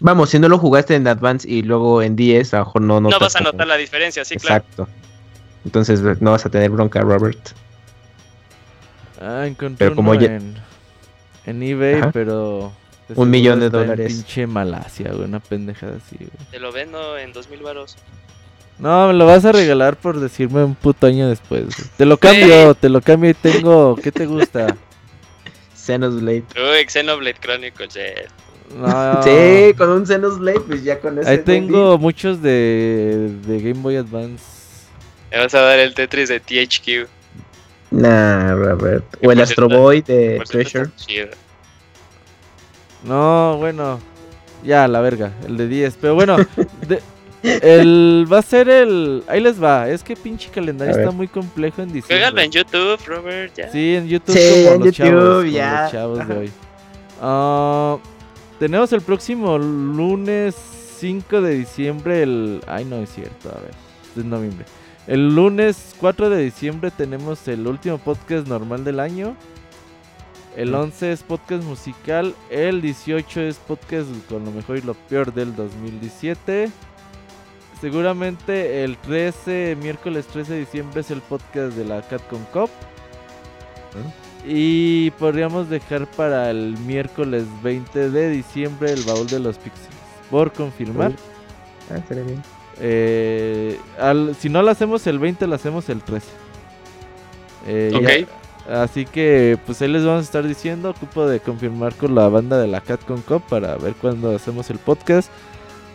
Speaker 3: Vamos, si no lo jugaste en Advance y luego en 10, a lo mejor no
Speaker 4: No,
Speaker 3: notas
Speaker 4: vas a
Speaker 3: como-
Speaker 4: notar la diferencia, sí, claro.
Speaker 3: Exacto. Entonces no vas a tener bronca, Robert.
Speaker 2: Ah, encontré
Speaker 3: Pero como
Speaker 2: uno
Speaker 3: ya-
Speaker 2: en, en eBay,
Speaker 3: Ajá.
Speaker 2: pero...
Speaker 3: Un millón de dólares.
Speaker 2: pinche Malasia, güey. Una pendejada así, güey.
Speaker 4: Te lo vendo en 2000 varos.
Speaker 2: No, me lo vas a regalar por decirme un puto año después. güey. Te lo cambio, te lo cambio y tengo... ¿Qué te gusta? (laughs)
Speaker 3: Xenoblade.
Speaker 4: Uy, Xenoblade Chronicles, eh.
Speaker 2: No, (laughs)
Speaker 3: Sí, con un Xenoblade, pues ya con ese.
Speaker 2: Ahí tengo muchos de, de Game Boy Advance.
Speaker 4: Me vas a dar el Tetris de THQ.
Speaker 3: Nah, Robert. O el Astro Boy de Treasure.
Speaker 2: No, bueno. Ya, la verga, el de 10. Pero bueno, (laughs) de- el va a ser el... Ahí les va. Es que pinche calendario está muy complejo en diciembre.
Speaker 4: Juégalo en YouTube, Robert, ya.
Speaker 2: Sí, en YouTube
Speaker 3: Sí,
Speaker 2: como
Speaker 3: en
Speaker 2: los
Speaker 3: YouTube,
Speaker 2: chavos, como
Speaker 3: ya.
Speaker 2: los chavos de
Speaker 3: Ajá.
Speaker 2: hoy. Ah, tenemos el próximo lunes 5 de diciembre el... Ay, no es cierto, a ver. este Es noviembre. El lunes 4 de diciembre tenemos el último podcast normal del año. El 11 es podcast musical. El 18 es podcast con lo mejor y lo peor del 2017. Seguramente el 13, miércoles 13 de diciembre es el podcast de la Catcon Cup. Y podríamos dejar para el miércoles 20 de diciembre el baúl de los pixels. Por confirmar.
Speaker 3: Ah, estaría bien.
Speaker 2: Eh, al- si no lo hacemos el 20, lo hacemos el 13. Eh, ya- así que pues ahí les vamos a estar diciendo. Ocupo de confirmar con la banda de la Catcon Cup para ver cuándo hacemos el podcast.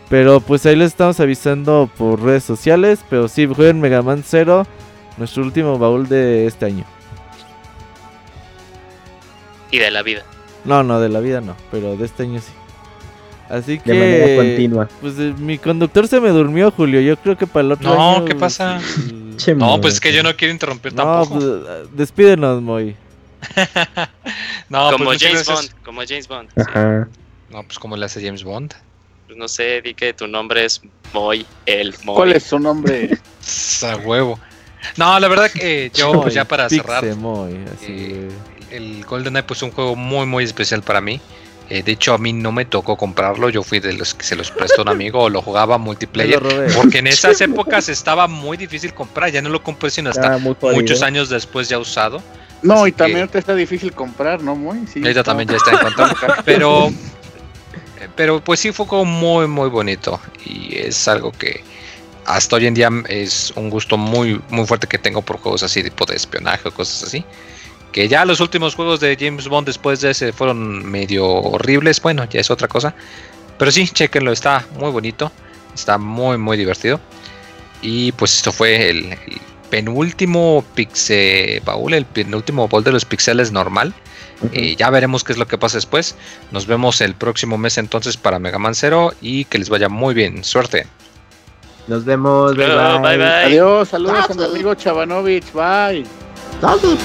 Speaker 2: Pero pues ahí les estamos avisando por redes sociales. Pero sí, jueguen Mega Man 0, nuestro último baúl de este año.
Speaker 4: Y de la vida.
Speaker 2: No, no, de la vida no, pero de este año sí. Así que...
Speaker 3: De manera continua.
Speaker 2: Pues eh, mi conductor se me durmió, Julio. Yo creo que para el otro
Speaker 1: No,
Speaker 2: año,
Speaker 1: ¿qué pasa? No, pues es que yo no quiero interrumpir
Speaker 2: No,
Speaker 1: tampoco.
Speaker 2: pues, despídenos, Moy. (laughs)
Speaker 1: no,
Speaker 4: como
Speaker 1: pues
Speaker 4: James. Bond, como James Bond. sí.
Speaker 3: Ajá.
Speaker 1: No, pues como le hace James Bond.
Speaker 4: Pues no sé, di que tu nombre es Moy, el Moy.
Speaker 6: ¿Cuál es su nombre? (laughs)
Speaker 1: A huevo. No, la verdad que yo,
Speaker 2: Moy,
Speaker 1: pues ya para cerrar,
Speaker 2: Moy, así
Speaker 1: eh, el GoldenEye pues un juego muy muy especial para mí. Eh, de hecho a mí no me tocó comprarlo, yo fui de los que se los prestó un amigo o lo jugaba
Speaker 2: lo
Speaker 1: multiplayer. Porque en esas épocas estaba muy difícil comprar, ya no lo compré sino hasta muchos años después ya usado.
Speaker 6: No,
Speaker 1: Así
Speaker 6: y también
Speaker 1: que-
Speaker 6: ahorita está difícil comprar, ¿no, Muy? Sí, está-
Speaker 1: también ya está en (laughs) control. Pero, pero pues sí fue como muy, muy bonito. Y es algo que hasta hoy en día es un gusto muy, muy fuerte que tengo por juegos así, tipo de espionaje o cosas así. Que ya los últimos juegos de James Bond después de ese fueron medio horribles. Bueno, ya es otra cosa. Pero sí, chequenlo, está muy bonito. Está muy, muy divertido. Y pues esto fue el, el penúltimo pixel baúl, el penúltimo baúl de los pixeles normal. Eh, ya veremos qué es lo que pasa después. Nos vemos el próximo mes entonces para Mega Man Zero y que les vaya muy bien. Suerte.
Speaker 3: Nos vemos. Bye bye.
Speaker 4: bye bye.
Speaker 6: Adiós, saludos a mi amigo Chavanovich, bye.
Speaker 3: Saludos.